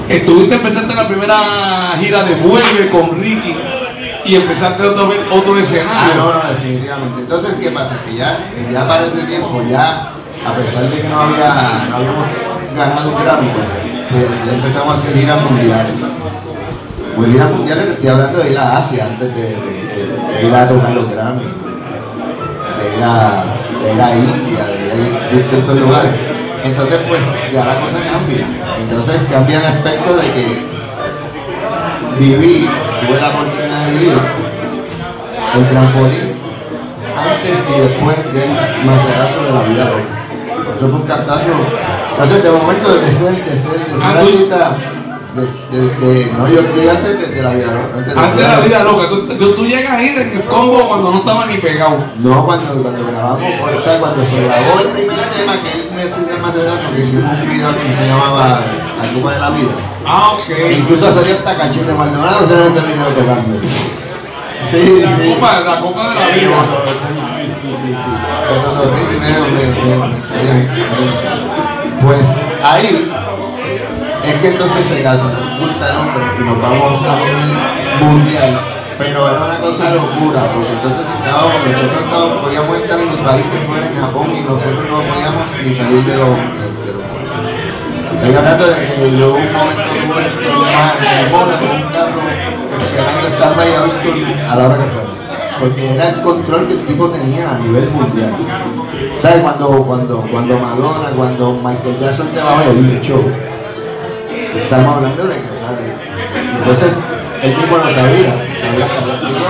Estuviste empezaste la primera gira de Vuelve con Ricky y empezaste otro, otro Ah, escenario. no, no, definitivamente. Entonces, ¿qué pasa? Que ya, ya para ese tiempo, ya, a pesar de que no, había, no habíamos ganado un Grammy, pues, ya empezamos a hacer giras mundiales. Pues giras mundiales, estoy hablando de ir a Asia antes de ir a tocar los Grammy, de ir a, de ir a India, de ir a distintos lugares. Entonces, pues, ya la cosa cambia. Entonces, cambia el aspecto de que viví, tuve la oportunidad de vivir el trampolín antes y después del macerazo de la vida. Eso fue un cantazo. Entonces, de momento de ser, de ser, de de, de, de- no, yo estoy antes de, de la vida loca. Antes, Antes de la vida loca, tú, tú, tú llegas a ir en el combo cuando no estaba ni pegado. No, cuando, cuando grabamos, o sea, cuando se grabó el primer tema que él me el material, porque hicimos un video que se llamaba La Copa de la Vida. Ah, ok. Incluso salía hasta Cachete Maldonado en ese video tocando. Sí, La sí. copa, la copa de la vida. Pues ahí es que entonces se catapulta el hombre y nos vamos a nivel mundial. Pero era una cosa locura, porque entonces estábamos, nosotros estábamos, podíamos estar en el país que fuera en Japón y nosotros no podíamos ni salir de los. De, de los Estoy hablando de que yo un momento tuve una- en el Mónaco, un carro esperando estar ahí a la hora que fuera. Porque era el control que el tipo tenía a nivel mundial. ¿Sabes? Cuando, cuando, cuando Madonna, cuando Michael Jackson te va a ver el show. Estamos hablando de que, ¿sabes? Entonces, el tipo lo sabía. Sabía que había sido,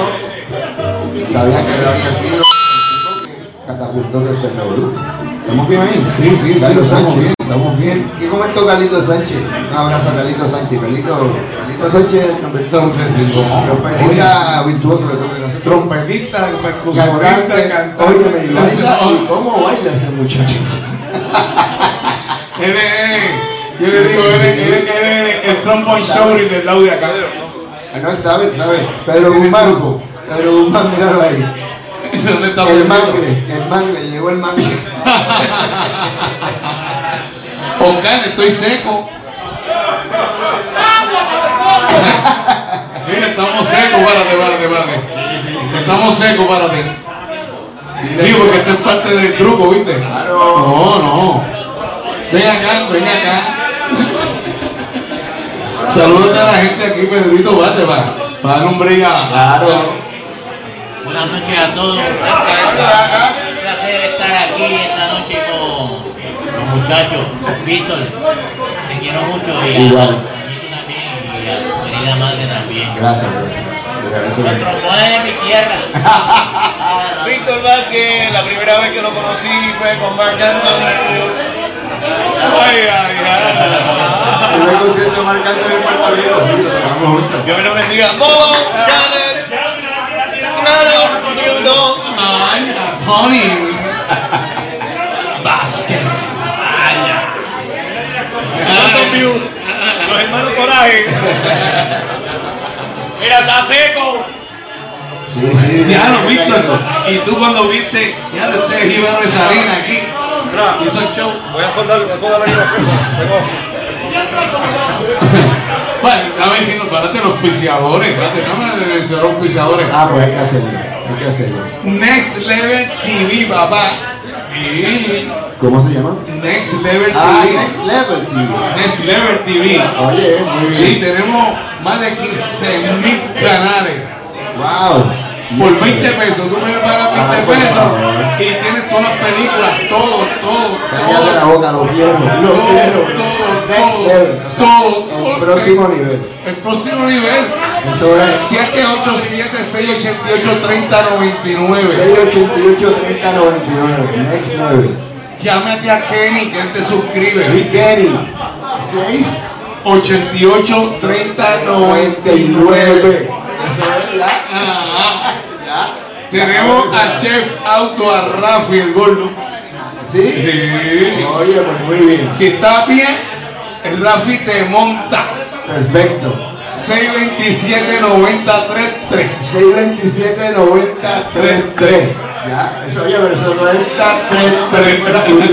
sabía que había sido el tipo que catapultó el revolú. ¿Estamos bien ahí? Sí, sí, sí, Carlos estamos Sánchez. bien, estamos bien. ¿Qué comentó Carlito Sánchez? Un abrazo a Carlito Sánchez. Carlito, Carlito Sánchez, Trompetista, trompetista virtuoso de todo trompetista, percusionista, Cantante, y y ¿cómo baila ese muchacho? <laughs> Él es, yo le digo, él es, él es- es el trombone show del lado de acá. Ah, No, él sabe, sabe. Pedro Guzmán. Pedro Guzmán, míralo ahí. <laughs> ¿Dónde está El mangue, el mangue, llegó el mangue. <laughs> Oscar, estoy seco. <laughs> Mira, estamos secos, párate, párate, párate. Estamos secos, párate. Sí, porque esto es parte del truco, ¿viste? Claro. No, no. Ven acá, ven acá. Saludos a la gente aquí, Pedrito, bate, para, para dar un break a- Claro. Buenas noches a todos. Un placer estar aquí esta noche con los muchachos. Víctor, te quiero mucho y a Igual. a mí también y a tu querida madre también. Gracias, gracias. Los trombones de mi tierra. <laughs> Víctor Vázquez, la primera vez que lo conocí fue con Marc. Ay, ay, ay. Primer concierto marcando en Puerto Rico. Dios me lo bendiga. Bobo, Janet, a Tony Vázquez. Views. Los hermanos Coraje. Mira, está seco. Ya lo viste. Y tú cuando viste, ya lo este es Jíbaro de Salina aquí. Hizo el show. Voy a soldar, voy a soldar las cosas. Bueno, estaba diciendo, párate los auspiciadores, espérate, dame de ser auspiciadores. Ah, pues hay que hacerlo. Next Level TV, papá. ¿Cómo se llama? Next Level Ah, TV. Next Level TV. Next Level TV. Oye, muy Sí, tenemos más de 15 mil canales. Wow. Por 20 pesos, tú me pagas 20 Ah, por pesos favor. y tienes todas las películas, todo, todo, Cállate la todo. boca, lo quiero. Lo Todo, quiero. todo, Next todo, level. O sea, todo. El próximo nivel. El próximo nivel. Eso es 787-688-3099. 688 3099. Next level. Llámate a Kenny que él te suscribe, ¿viste? Kenny. 6 88 30 99. 99. Eso es la. Ah, Ya. tenemos al chef auto a Rafi el gordo. ¿Sí? Sí. Oye, pues muy bien. Si está bien, el Rafi te monta. Perfecto. 627 90 33. 627 90 33. Ya, eso oye, pero eso no está 33.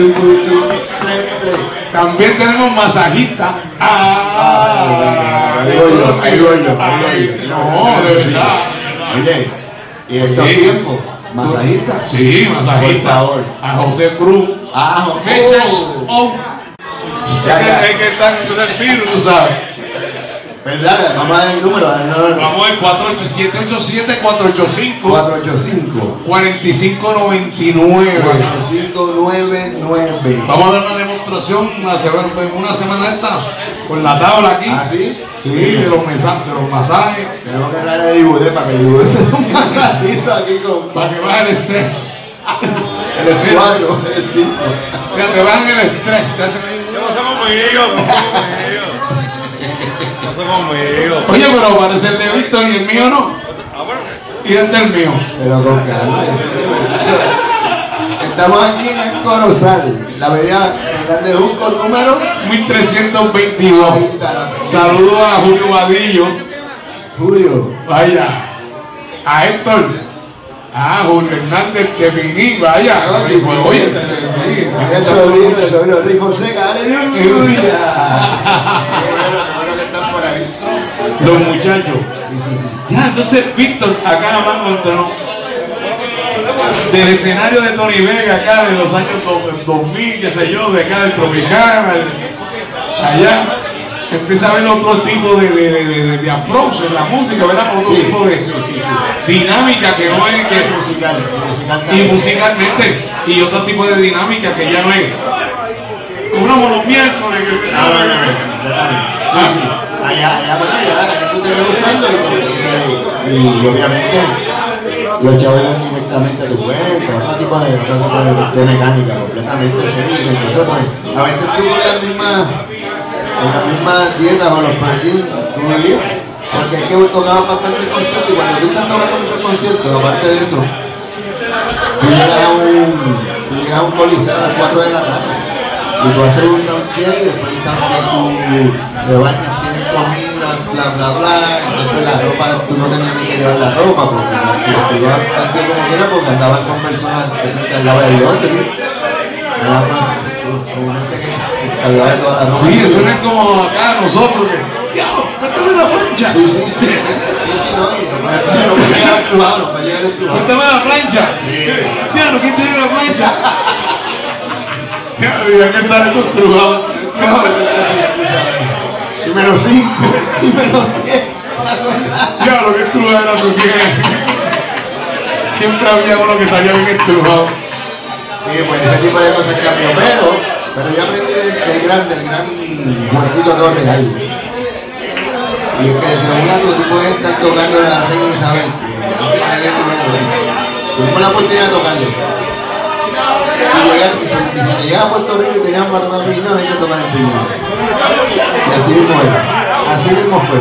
<laughs> También tenemos masajista. Ah, Ahí voy yo, ahí voy yo, ahí Ay, voy yo. No, de verdad. Oye, y estos tiempos, masajista. Sí, masajista. Por favor. A José Cruz. Ah, Message oh. Ya, ya. Es que está en el virus, tú sabes. ¿Verdad? Vamos a dar el número. no, no. Vamos al 487 485 485 4599. 4599. Vamos a dar una demostración una semana, una semana esta con la tabla aquí. ¿Ah, sí? Sí, de los, de los masajes. Tenemos que hablar de Dibude para que Dibude se un masajito aquí con Para que baje el estrés. <laughs> el cuatro, <laughs> el. Ya te bajan el estrés. Te hacen ahí. ¿Qué pasa conmigo? ¿Qué pasa conmigo? ¿Qué pasa conmigo? Oye, pero parece el de Víctor y el mío no. Ah. Y este es el mío. Pero con calma. Estamos aquí en el Corozal, la avenida Grande Junco, número 1322. Saludos a Julio Vadillo. Julio. Vaya. A Héctor. A Julio Hernández de Piní. Vaya. Oye, pues, oye, El sobrino, el sobrino Rick Fonseca, aleluya. Ahora que están por ahí. los muchachos. Ya, entonces Víctor, acá nada más encontró del escenario de Tony Vega, acá de los años do- 2000, qué sé yo, de acá del Tropicana, allá, empieza a ver otro tipo de, de, de, de- de approach en la música, ¿verdad? Otro Sí, tipo de sí, sí, dinámica que no es que Musical, y musicalmente y otro tipo de dinámica que ya no es uno como los miércoles que- Ah, bueno, Sí, sí. Allá, allá, bueno, allá, la que tú te ves usando y, y, obviamente los chavos directamente a tu cuenta, ese tipo de, ese tipo de, mecánica completamente. Entonces, pues, a veces tú las mismas, con las mismas dietas o los tú vivías, porque es que tocaba bastante el concierto y cuando tú estás tocando muchos conciertos, aparte de eso, tú llegas a un, llegas a un coliseo a las 4 de la tarde. Y tú haces un soundcheck y después del soundcheck tú te bañas, tienes comida, bla bla bla, entonces la ropa, tú no tenías ni que llevar la ropa porque tú ibas así como quieras porque andabas con personas que se encargaban del orden, nada más, tú- tú que toda la ropa. sí, eso no es como acá nosotros que diablo, méteme la plancha Sí, sí, sí, sí, sí, sí, no, y no me llega el trubado, no me llega el trubado. méteme la plancha diablo, ¿quién dio la plancha? Ya que sale tu trujado Y menos 5, y menos 10. diablo, qué trujado tú tienes siempre había uno que salía bien estrujado Sí, pues ese tipo de cosas cambió, pero, pero yo aprendí del, gran, del gran Juancito Torres ahí. Y es que según tú puedes estar tocando la reina Isabel, que no la oportunidad de y si, llegas a Puerto Rico y tenías para tomar piñón, hay que tomar el piñón. Y así mismo era. Así mismo fue.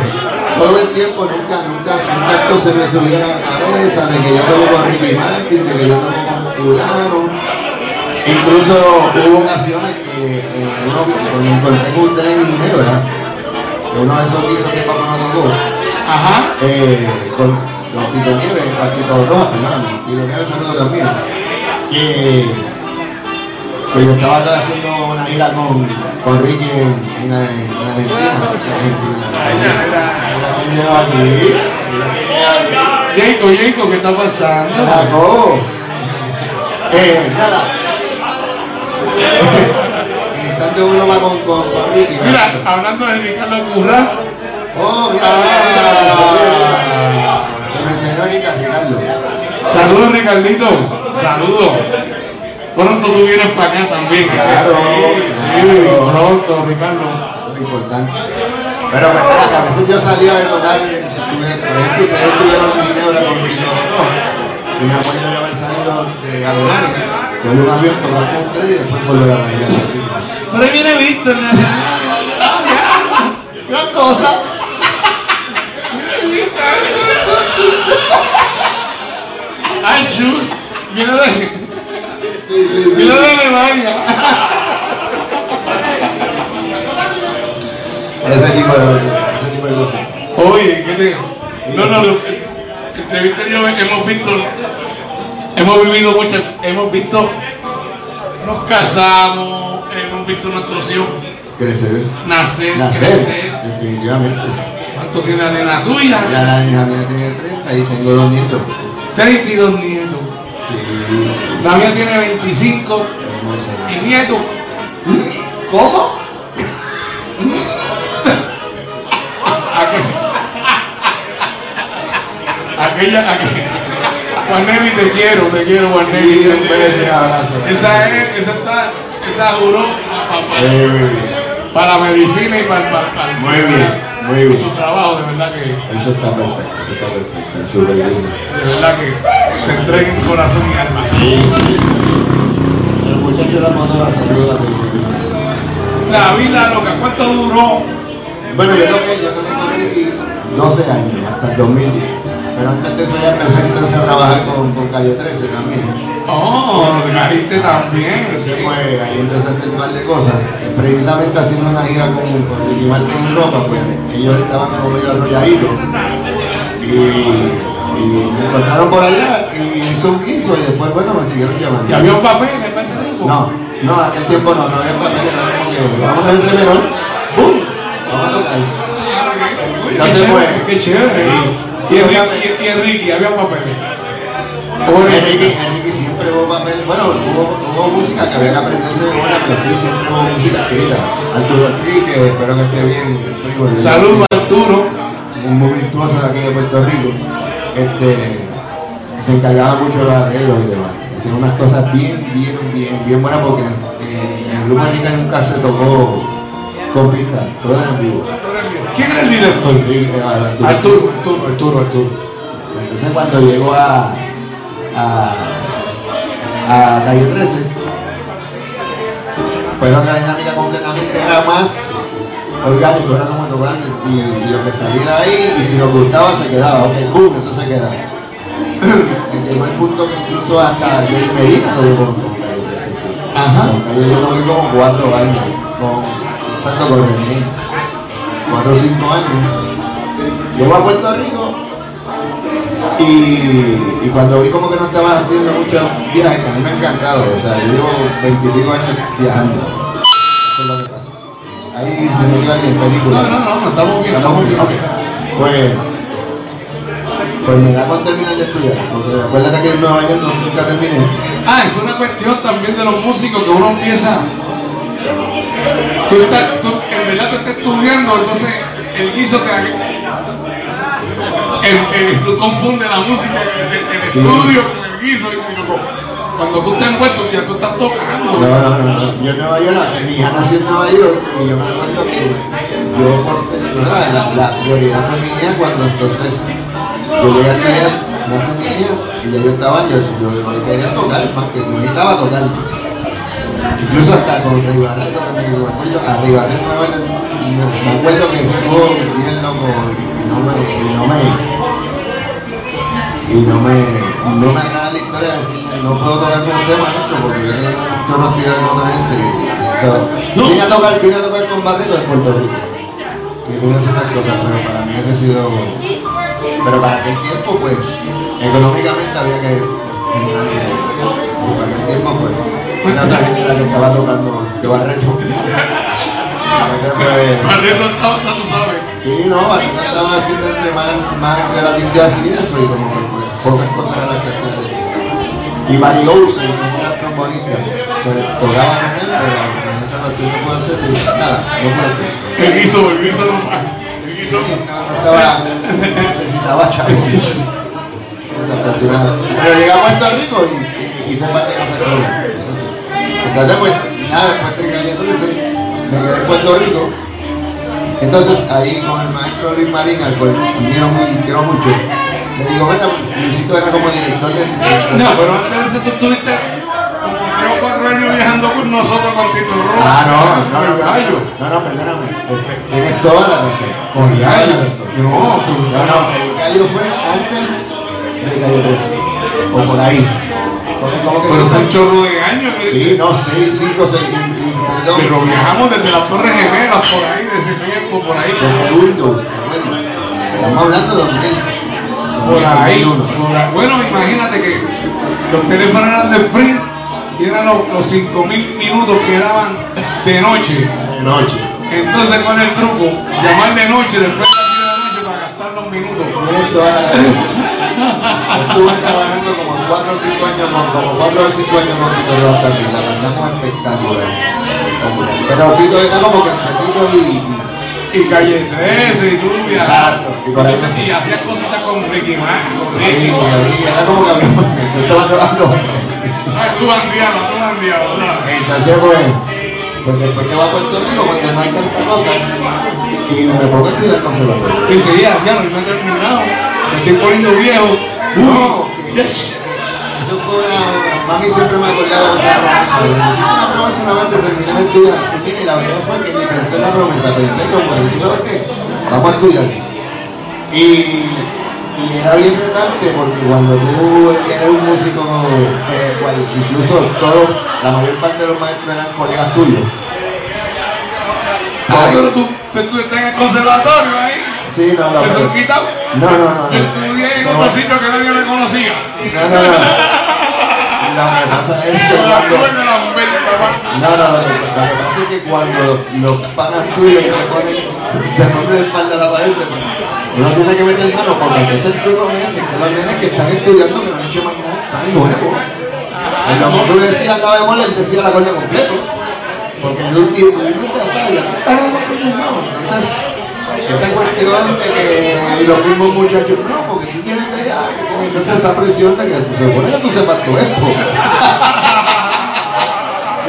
Todo el tiempo nunca, nunca, nunca se me subiera a la cabeza de que yo tomo con Ricky Martin, de que yo tomo con fulano. Incluso hubo ocasiones que eh, uno, encontré con ustedes en Ginebra, que uno de esos guisos que papá no tocó, Ajá. eh, con, con Tito Nieves, con Tito Rojas, perdón, Tito Nieves saludo también, que, que yo estaba haciendo una gira con, con Ricky en, en, en Argentina, en Argentina, Jacob, Jacob, ¿qué está pasando? Eh, nada. En instante uno va con, con, con Ricky. Mira, hablando de Ricardo Curras, Oh, mira, Ah. Que me enseñó Ricardo. saludos Ricardito, saludos. Pronto tú vienes para acá también. Claro, sí, claro. pronto, Ricardo. Es importante. Pero me espera, que a veces yo salía de tocar, si tuviera- por ejemplo, ustedes estuvieron en Ginebra con Rico y me acuerdo de haber salido de Alemania, con un avión, tocar con ustedes y después volver a María. Por ahí viene Víctor, me hace. <laughs> Gran cosa. Ay, chus, viene de, viene de Alemania. Ese tipo de, ese tipo de cosas. Oye, ¿qué te.? No, no, no. Entre Víctor y yo hemos visto. Hemos vivido muchas. Hemos visto. Nos casamos, hemos visto nuestros hijos Crecer. nacer, Nacer, crecer. definitivamente. ¿Cuánto tiene la nena tuya? Ya la hija mía tiene 30 y tengo dos nietos. 32 nietos. Sí. La mía tiene 25 y nietos. ¿Cómo? Aquella, aquella. Juan Nevi, te quiero, te quiero, Juan Nevi. Sí, un beso abrazo. Esa es, esa está, esa juró pa- pa- Eh, para la medicina y para, para, para- Muy bien, muy bien. su trabajo, de verdad que, Eso está perfecto, eso está perfecto. De verdad que se entrega en corazón y alma. Los muchachos la mano la saluda. La vida loca, ¿cuánto duró? Bueno, yo toqué, yo toqué con Ricky 12 años, hasta el 2010. Pero antes de eso ya empecé entonces a trabajar con, con Calle 13 también. Oh, te caíste también. Entonces, pues, ahí empecé a hacer un par de cosas. Precisamente haciendo una gira con, con Ricky Martin en Europa, pues ellos estaban como medio arrolladitos. Y, y me encontraron por allá y hizo un quiso y después, bueno, me siguieron llamando. ¿Y había un papel en ese grupo? No, no, aquel tiempo no, no había papel, era como que vamos a entre menor, ¡bum! Vamos a tocar. Ya se fue. Qué chévere. Y Enrique, y, y Enrique, había un papel. Enrique, Enrique siempre hubo papel, bueno, hubo, hubo música que había que aprenderse de memoria, pero sí, siempre hubo música escrita. Arturo Enrique, espero que esté bien. primo, Saludos Arturo. Un muy virtuoso de aquí de Puerto Rico. Este, se encargaba mucho de los arreglos y demás. Hacía unas cosas bien, bien, bien, bien buenas porque en, en el grupo Enrique nunca se tocó con todo en vivo. ¿Quién era el director? Arturo. Arturo, Arturo, Arturo. Entonces cuando llegó a, a, a Calle 13, fue otra dinámica completamente, era más orgánico, era como tocar y, y lo que salía ahí, y si nos gustaba se quedaba, ok, boom, eso se queda. <clears throat> Llegó el punto que incluso hasta Jerry Medina lo con, con Calle 13. Ajá. Yo lo vi como cuatro años, con Con René, cuatro o cinco años. Llegó a Puerto Rico y, y cuando vi como que no estaba haciendo muchos viajes, que a mí me ha encantado, o sea, yo llevo veintipico años viajando. Eso es lo que pasa. Ahí se me queda en película. No, no, no, no, estamos bien, estamos bien. Pues, pues me da cuando terminas de estudiar, porque acuérdate que en Nueva York nunca terminé. Ah, es una cuestión también de los músicos que uno empieza. Tú, estás, tú en verdad tú estás estudiando, entonces el guiso te. El, el- tú confundes la música, el, el- el estudio con el guiso. Y, como- cuando tú estás envuelto, ya tú estás tocando. No, no, no, no. Yo en Nueva York, mi hija nació en Nueva York y yo me acuerdo que yo, por, ¿verdad? la, la prioridad fue mi hija cuando entonces yo llegué a estudiar, nace mi hija y ya yo estaba, yo, yo que quería tocar, más que no necesitaba tocar. Incluso hasta con Rey Barreto, que me acuerdo, a Rey Barreto me, me- me acuerdo que estuvo bien loco y no me, y no me, y no me, no me agrada la historia de decirle, no puedo tocar con usted maestro, porque yo un chorro tirado con otra gente. y- y- No. Vine a tocar, vine a tocar con Barreto de Puerto Rico. Que una ciertas cosas, pero para mí ese ha sido. Pero para aquel tiempo, pues, económicamente había que dinero. Y para aquel tiempo, pues, gente la que estaba tocando que Barreto. Barreto estaba, tú sabes. Sí, no, Barreto estaba haciendo entre más, más entre la tinta así y eso, y como que pues, pocas cosas eran las que hacía. Y Barry Olsen, que era trombonista, pues tocaba con él, pero esa ocasión no pudo hacer, y nada, no pudo hacer. El guiso, el guiso no El guiso. No, no estaba, necesitaba chavos. Pero llegué a Puerto Rico y, y hice parte de pues, nada, después de que me quedé en Puerto Rico. Entonces, ahí con el maestro Luis Marín, al cual quiero, muy, quiero mucho, le digo, venga, Luisito era como director del... No, pero antes de eso tú estuviste como tres o cuatro años viajando con nosotros con Tito Rojo. Ah, no, no, no, Gallo. no, no, perdóname, Este, tienes toda la razón. Con Gallo. No, No, no, el gallo fue antes de Calle 13, o por ahí. Pero fue un chorro de años. eh. Sí, no, seis, cinco, seis. Pero viajamos desde las Torres Gemelas por ahí, de ese tiempo, por ahí. Desde Windows, ¿te acuerdas? Estamos hablando de 2000. Por ahí, 2001. por ahí. Bueno, imagínate que los teléfonos eran de Sprint y eran los, los 5000 minutos que daban de noche. De noche. Entonces, ¿cuál es el truco? Llamar de noche, después de las 10 de la noche para gastar los minutos. Estuve trabajando como 4 o 5 años con, como 4 o 5 años con Tito Rojas también. La pasamos espectacular. Pero Tito era como que entre Tito y, Y calle 13 y tú viajabas. Exacto, y por y hacías cositas con Ricky Martin, con Ricky. era como que habíamos yo estaba trabajando. Ay, tú bandeabas, tú bandeabas, ¿verdad? Entonces, pues, pues después que va a Puerto Rico, cuando no hay tanta cosa, y me pongo a estudiar conservatorio. Y seguía, ya no, no he terminado. Me estoy poniendo viejo. No, Yes. Eso fue una. Mami siempre me acordaba de esa promesa. Me hiciste una promesa una vez de terminar de estudiar. Y la verdad fue que ni pensé en la promesa, pensé como, ¿tú sabes qué? Vamos a estudiar. Y, y era bien retante porque cuando tú eres un músico, eh, cual, incluso todos, la mayor parte de los maestros eran colegas tuyos. Ah, pero tú, tú, estás en el conservatorio ahí. Sí, no, no. ¿Te pero- son quitado? No, no, no. no. Estudié en No, otro sitio que nadie me conocía. No, no, no. Lo que pasa es que la cuando- que la. No, no, lo que, lo que pasa es que cuando los panas tuyos te ponen, te ponen de espalda a la pared, te- uno tiene que meter mano porque entonces tú no ves que los nenes que están estudiando que no han hecho más nada, están nuevos. Lo que tú decías la bemola, él decía la corte completo. Porque el último, el último te falla, los Entonces, esta cuestión de que y los mismos muchachos, no, porque tú tienes que allá, entonces esa presión de que se supone que tú sepas todo esto. <laughs>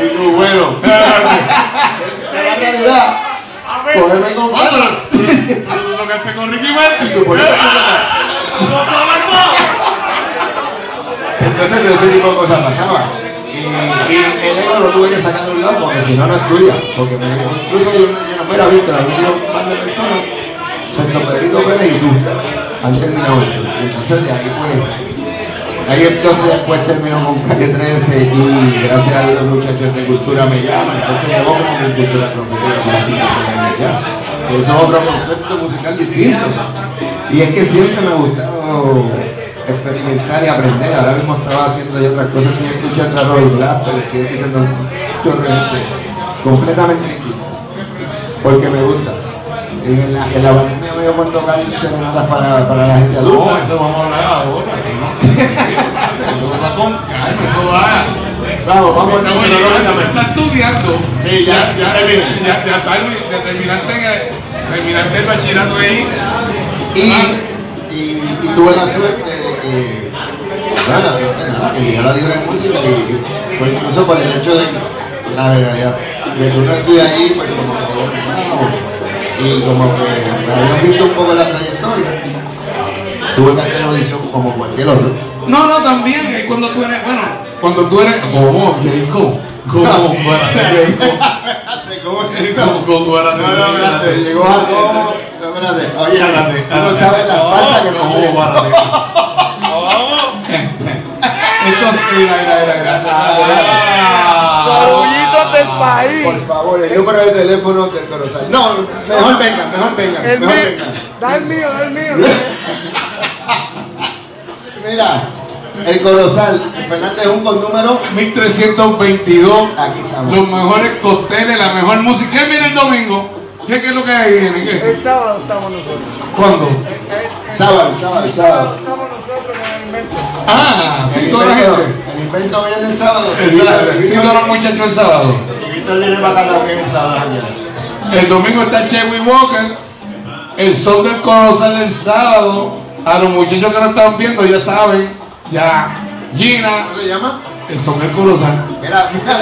Y tú, bueno, pero la realidad, cógeme con Bueno, tú tú tocaste con Ricky Martin. Supone que. Entonces, de ese tipo de cosas pasaba. Y, el ego lo tuve que sacar de un lado porque si no, no estudia. Porque me, incluso yo, yo no me era visto, la vi un par de personas, Santo Pedrito Pérez y tú, han terminado esto. Entonces ahí pues, ahí entonces después terminó con calle 13 y gracias a los muchachos de cultura me llaman. Entonces llegó como mi cultura trompetera, así que se. Eso es otro concepto musical distinto. Y es que siempre me ha gustado experimentar y aprender. Ahora mismo estaba haciendo yo otras cosas, estoy escuchando a Robert Glass, pero estoy escuchando completamente distinto. Porque me gusta. En la, en la me dio por tocar serenatas para, para la gente No, adulta. eso vamos a hablar ahora. ¿no? Eso va con calma, eso va. Vamos, vamos, ya vamos. está estudiando. Sí, ya, ya. Ya, ya, termi- ya terminaste, el, bachillerato ahí. Y, y, y tuve la suerte la suerte nada, que llegué a la libre música y fue incluso por el hecho de la verdad, de que uno estudia ahí, pues como que y como que habían visto un poco la trayectoria. tuve que hacer audición como cualquier otro. No, no, también es cuando tú eres, bueno, cuando tú eres como Jacob, como para ¿Cómo que como como para No, no, espérate, llegó a como. No, espérate. Oye, Espérate, tú no sabes la falta que como Entonces, mira, mira, mira, mira. Saludillitos del país. Por favor, el número de teléfono del Corozal. No, mejor vengan, mejor vengan, El mejor mío. vengan. Da el mío, da el mío. Mira, el Corozal, Fernández un con número. 1322, Aquí estamos. los mejores cócteles, la mejor música. ¿Qué viene el domingo? ¿Qué, qué es lo que hay? viene? ¿Qué? El sábado estamos nosotros. ¿Cuándo? El- el- Sábado, sábado, sábado. Estamos nosotros con el invento. Ah, sí, El toda la invento- gente. El invento viene el sábado. El sábado, Sí, todos los muchachos el sábado. El sábado. El domingo está Chewy Walker. El sol del Corozal el sábado. A los muchachos que nos están viendo ya saben. Ya. Gina. ¿Cómo se llama? El sol del Corozal. Mira, mira,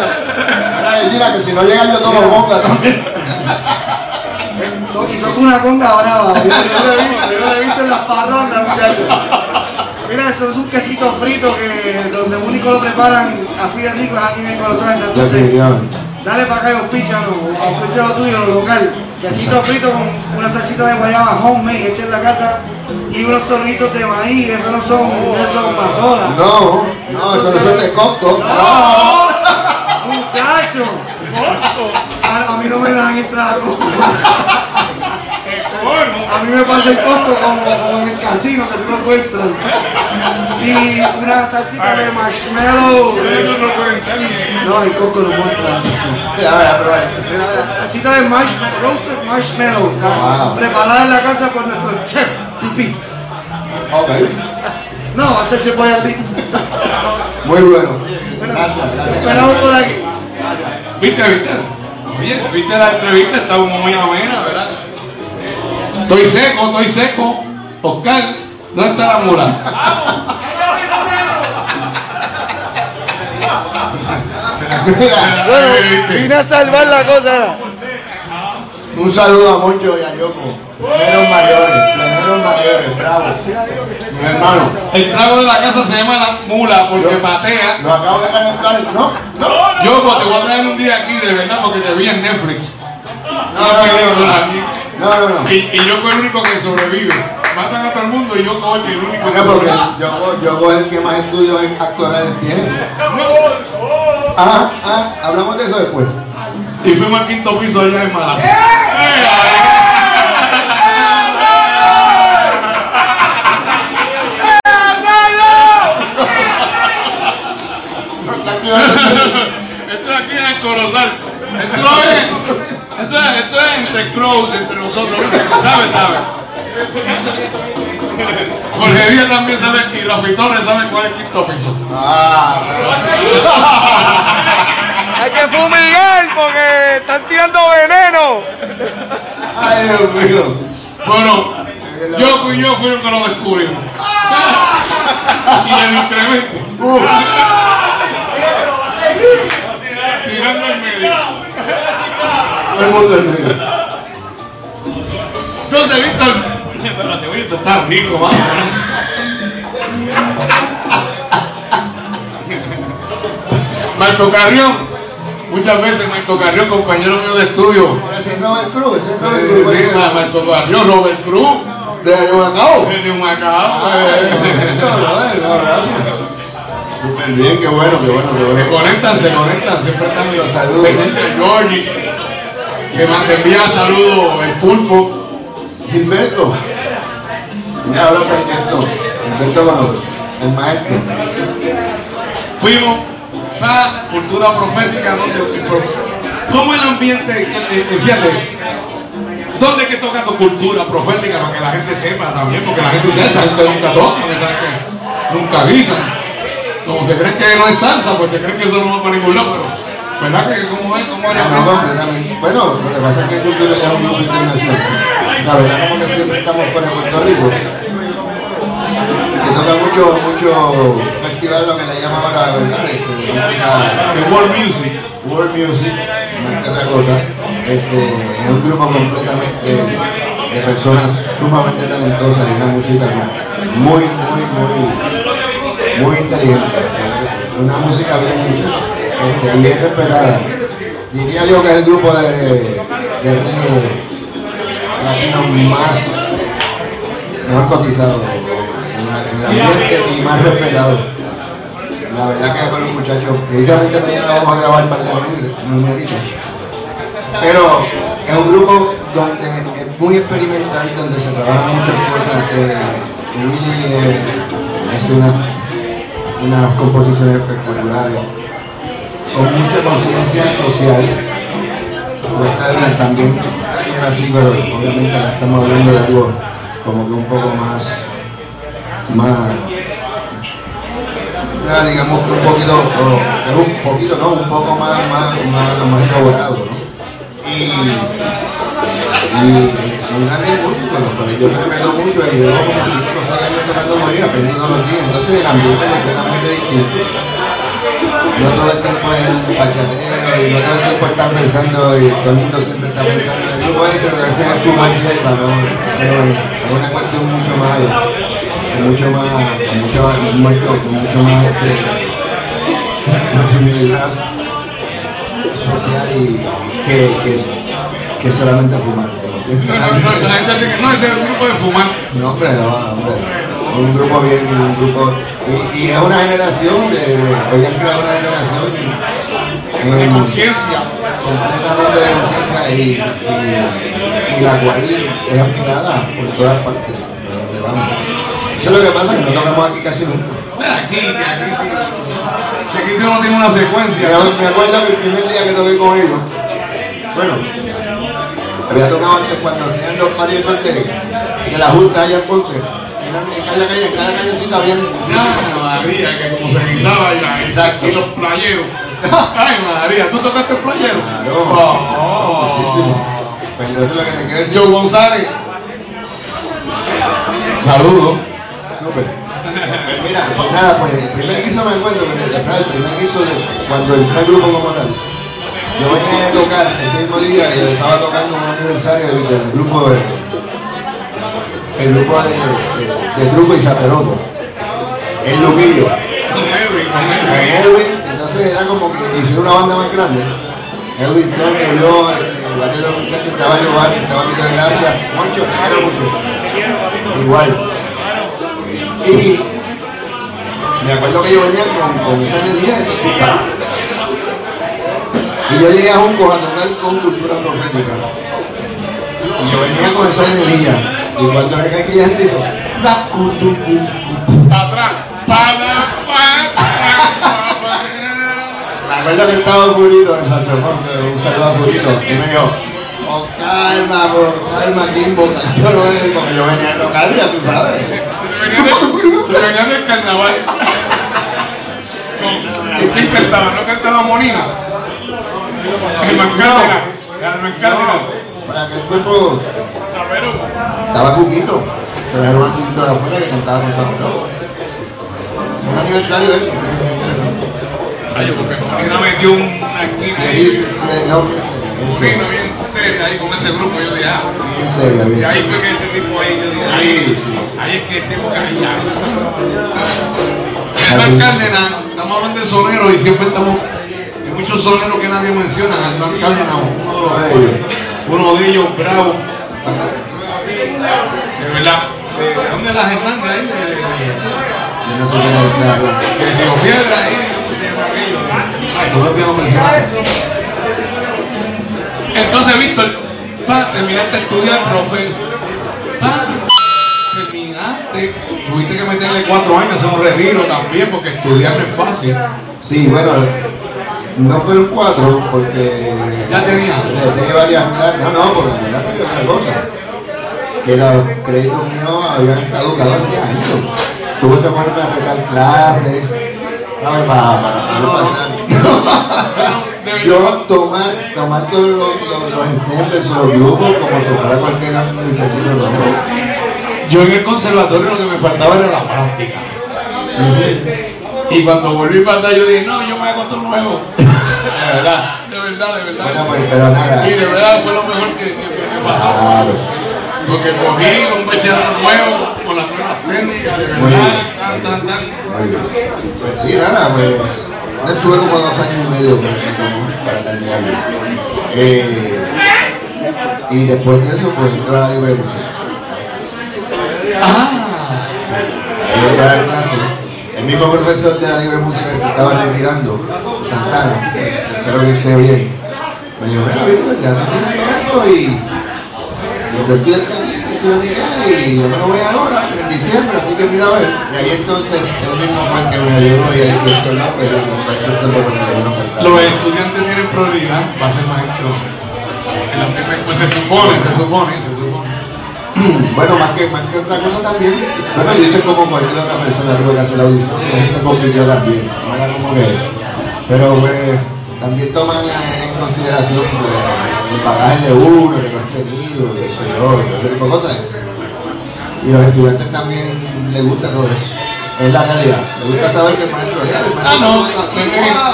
mira, mira, que si no llega yo tomo bonga también. Y toca una conga brava. Yo lo he visto, yo lo he visto en las parronas, muchachos. Mira, eso es un quesito frito que donde único lo preparan así de rico es aquí en el Corozal. Entonces, dale para acá y auspícialo, auspícialo tuyo, lo local. Quesito frito con una salsita de guayaba homemade hecha en la casa y unos sorritos de maíz, eso no son, eso. No, no, eso no son de Costco. ¡No! ¡Muchacho! A, a mí no me dan a Costco. <laughs> A mí me pasa el Costco como, como en el casino que tú no puedes entrar. Y una salsita de marshmallow. No, el Costco no muestra. Ya, ya, pero Salsita de marshmallow, roasted marshmallow. Wow. Preparada en la casa por nuestro chef, Pipi. Ok, No, va a ser chef muy bueno. Gracias, gracias. Esperamos por aquí. ¿Viste, viste? Oye, ¿viste la entrevista? Está muy amena, ¿verdad? Estoy seco, estoy seco. Oscar, ¿dónde está la mula? Bueno, vine a salvar la cosa. un saludo a Moncho y a Yoko. Pleneros mayores, pleneros mayores, bravo. Mi hermano, El trago de la casa se llama la mula porque patea. nos acabo de calentar. No, no. Yo pues, te voy a traer un día aquí de verdad porque te vi en Netflix. No, no, no, no, no. Y, y yo soy el único que sobrevive. Matan a todo el mundo y yo soy el único que No, porque yo, yo es el que más estudios en actorales tiene. Ah, ah, hablamos de eso después. Y fuimos al quinto piso allá en Malasia. Esto es aquí en el Corozal. Esto es, esto es, esto es entre crows, entre nosotros. ¿Sabe, sabe? Jorge Díaz también sabe y Rafi Torres sabe cuál es el quinto piso. Ah, Hay que fumigar porque están tirando veneno. ay, Dios mío. Bueno, yo y yo fui los que lo descubrimos. y el incremento. Tirando en medio. El mundo es mío. Entonces, Víctor. Espérate, Víctor, está rico, vamos. Marco Carrión. Muchas veces Marco Carrión, compañero mío de estudio. Ese es Robert Cruz, ese es Robert Eh, Cruz. sí, Marco Carrión, Robert Cruz. De Macao. De Humacao. Súper bien, qué bueno, qué bueno, qué Se bueno. conectan, se conectan, siempre están Los saludos. Georgie, que más te envía saludos el pulpo. Gilberto. Un abrazo a Gilberto. Gilberto bueno, el maestro. Fuimos a cultura profética, donde ¿cómo el ambiente, eh, eh, fíjate, dónde es que toca tu cultura profética para que la gente sepa también, porque la gente dice, esa gente nunca toca, ¿sabes que nunca avisan. Como se creen que no es salsa, pues se creen que eso no va para ningún lado, pero ¿verdad que cómo es? ¿Cómo es? No, no, completamente. Bueno, lo que pasa es que Cultura ya es un grupo internacional. La verdad como que siempre estamos fuera de Puerto Rico. Se toca mucho, mucho festival, lo que le llaman ahora, ¿verdad? Este, música, The World Music. World Music, más que otra cosa. Este, es un grupo completamente de personas sumamente talentosas y una música muy, muy, muy, muy inteligente. Una música bien hecha, este, bien esperada. Diría yo que es el grupo de, de ritmo latino más mejor cotizado en el ambiente y más respetado. La verdad que los muchachos, precisamente mañana vamos a grabar para el numerito. Pero es un grupo donde es muy experimental, donde se trabajan muchas cosas. Eh, Willy eh, hace una, unas composiciones espectaculares, con mucha conciencia social. Pues también, así, pero obviamente ahora estamos hablando de algo como que un poco más, más digamos que un poquito, un poquito, no, un poco más, más, más, elaborado, ¿no? Y, y son grandes músicos, los cuales yo respeto mucho y yo como cinco o seis años tocando muy bien, aprendí todos los días, entonces el ambiente es completamente distinto. No todo el tiempo es el bachateo y no todo el tiempo están pensando y todo el mundo siempre está pensando en el grupo ese, pero ese es tu ¿no? Pero es una cuestión mucho más mucho más, con mucho, mucho, con mucho más este, profundidad social y que, que, que solamente fumar. La gente dice que no es el grupo de fumar. No, hombre, no, hombre. Un grupo bien, un grupo. Y, y es una generación de. Hoy han creado una generación. De conciencia. Completamente de conciencia y, y, y la cual es admirada por todas partes. de donde vamos. Eso es lo que pasa, que no tocamos aquí casi nunca. Aquí, aquí sí. Aquí no tiene una secuencia. Me, me acuerdo que el primer día que toqué con ellos, bueno, había tocado antes cuando hacían los paris de, de la Junta allá en Ponce. En cada calle, en cada callecita habían. Ay, María, que como se guisaba. Exacto. Y los playeros. Ay, María, ¿tú tocaste el playero? Claro. Oh. Eso es lo que te quiero decir. Joe González. Saludos. Súper. Pues mira, pues nada, pues el primer guiso me acuerdo, que el primer guiso de cuando entré al grupo como tal. Yo venía a tocar ese mismo día y estaba tocando un aniversario del, del grupo de el grupo de, de, de Truco y Zaperoto. El Luquillo. Con entonces era como que hicieron una banda más grande. Edwin, Toño, yo, eh, varios de los muchachos, estaba Giovanni, estaba Tito de Gracia, mucho, era mucho. Igual. Y me acuerdo que yo venía con, con esa energía de. Y yo llegué a Junco a con cultura profética. Y yo venía con esa energía. Y cuando llegué aquí ya se hizo, "La cutu, cu, cu". Para atrás. Para, para, para, para. Me acuerdo que estaba Purito en el saxofón, que un saludo a y me dijo, con calma, con calma, Kimbo, <laughs> yo no es porque yo venía ya tú sabes. Venía del, venía del carnaval. ¿Y quién cantaba? ¿No cantaba Cárdenas. Germán Cárdenas. Para aquel tiempo Sabero. Estaba Cuquito, trajeron a Cuquito de afuera que cantaba con Samuel. Un aniversario eso, es interesante. Ay, porque Monina metió una esquina ahí. bien serio ahí con ese grupo. Yo dije, ah. bien serio, bien Y ahí fue que ese tipo ahí, yo dije, ahí, sí. ahí es que el tipo caía. Germán Cárdenas, estamos hablando de soneros y siempre estamos, hay muchos soneros que nadie menciona, Germán Cárdenas, uno de, los- uno de ellos, bravo, de verdad. ¿De dónde es la Germán? De ahí, de, de, yo no sé qué es, claro. de Río Piedra, ahí. Entonces, Víctor, pa, terminaste de estudiar, profe. Terminaste, tuviste que meterle cuatro años a un retiro también, porque estudiar no es fácil. Sí, bueno, no fueron cuatro porque Ya tenía. tenía varias no, no, porque la verdad tenía otra cosa. Que los créditos míos habían caducado hace años. Tuve que ponerme a regar clases, ¿sabes? Para, para no. Pero, de Yo tomar, tomar todos los, los, los los grupos como si fuera cualquier nuevo. yo en el conservatorio lo que me faltaba era la práctica. Y cuando volví para atrás, yo dije, no, yo me hago otro nuevo. De <laughs> verdad, de verdad, de verdad. pues. Y de verdad fue lo mejor que, que- que pasó. Claro. Porque cogí un bachillerato nuevo, con las nuevas técnicas, de verdad, tan, tan, tan. Pues sí, nada, pues yo estuve como dos años y medio pues, para terminarlo. Eh, y después de eso, pues entré a la libre de música. Ah, El mismo profesor de la libre música que estaba retirando, Santana, espero que esté bien, me dijo, mira, Víctor, ya tú tienes esto y te estoy y yo me lo voy ahora, en diciembre, así que mira a ver. Y ahí entonces, él mismo el que me ayudó y el Víctor López, el contacto de los que no estudiantes tienen prioridad para ser maestro. En la primera- Pues se se supone, se supone. <clears throat> Bueno, más que, más que otra cosa también, bueno, yo hice como cualquier otra persona que hacer la audición la gente compitió también, no era como que, pero pues, también toman en consideración pues, el bagaje de uno, que no has tenido, que yo, ese tipo de cosas. Y los estudiantes también les gusta todo eso. Es la realidad. Les gusta saber que el maestro ya, el maestro Ah, no,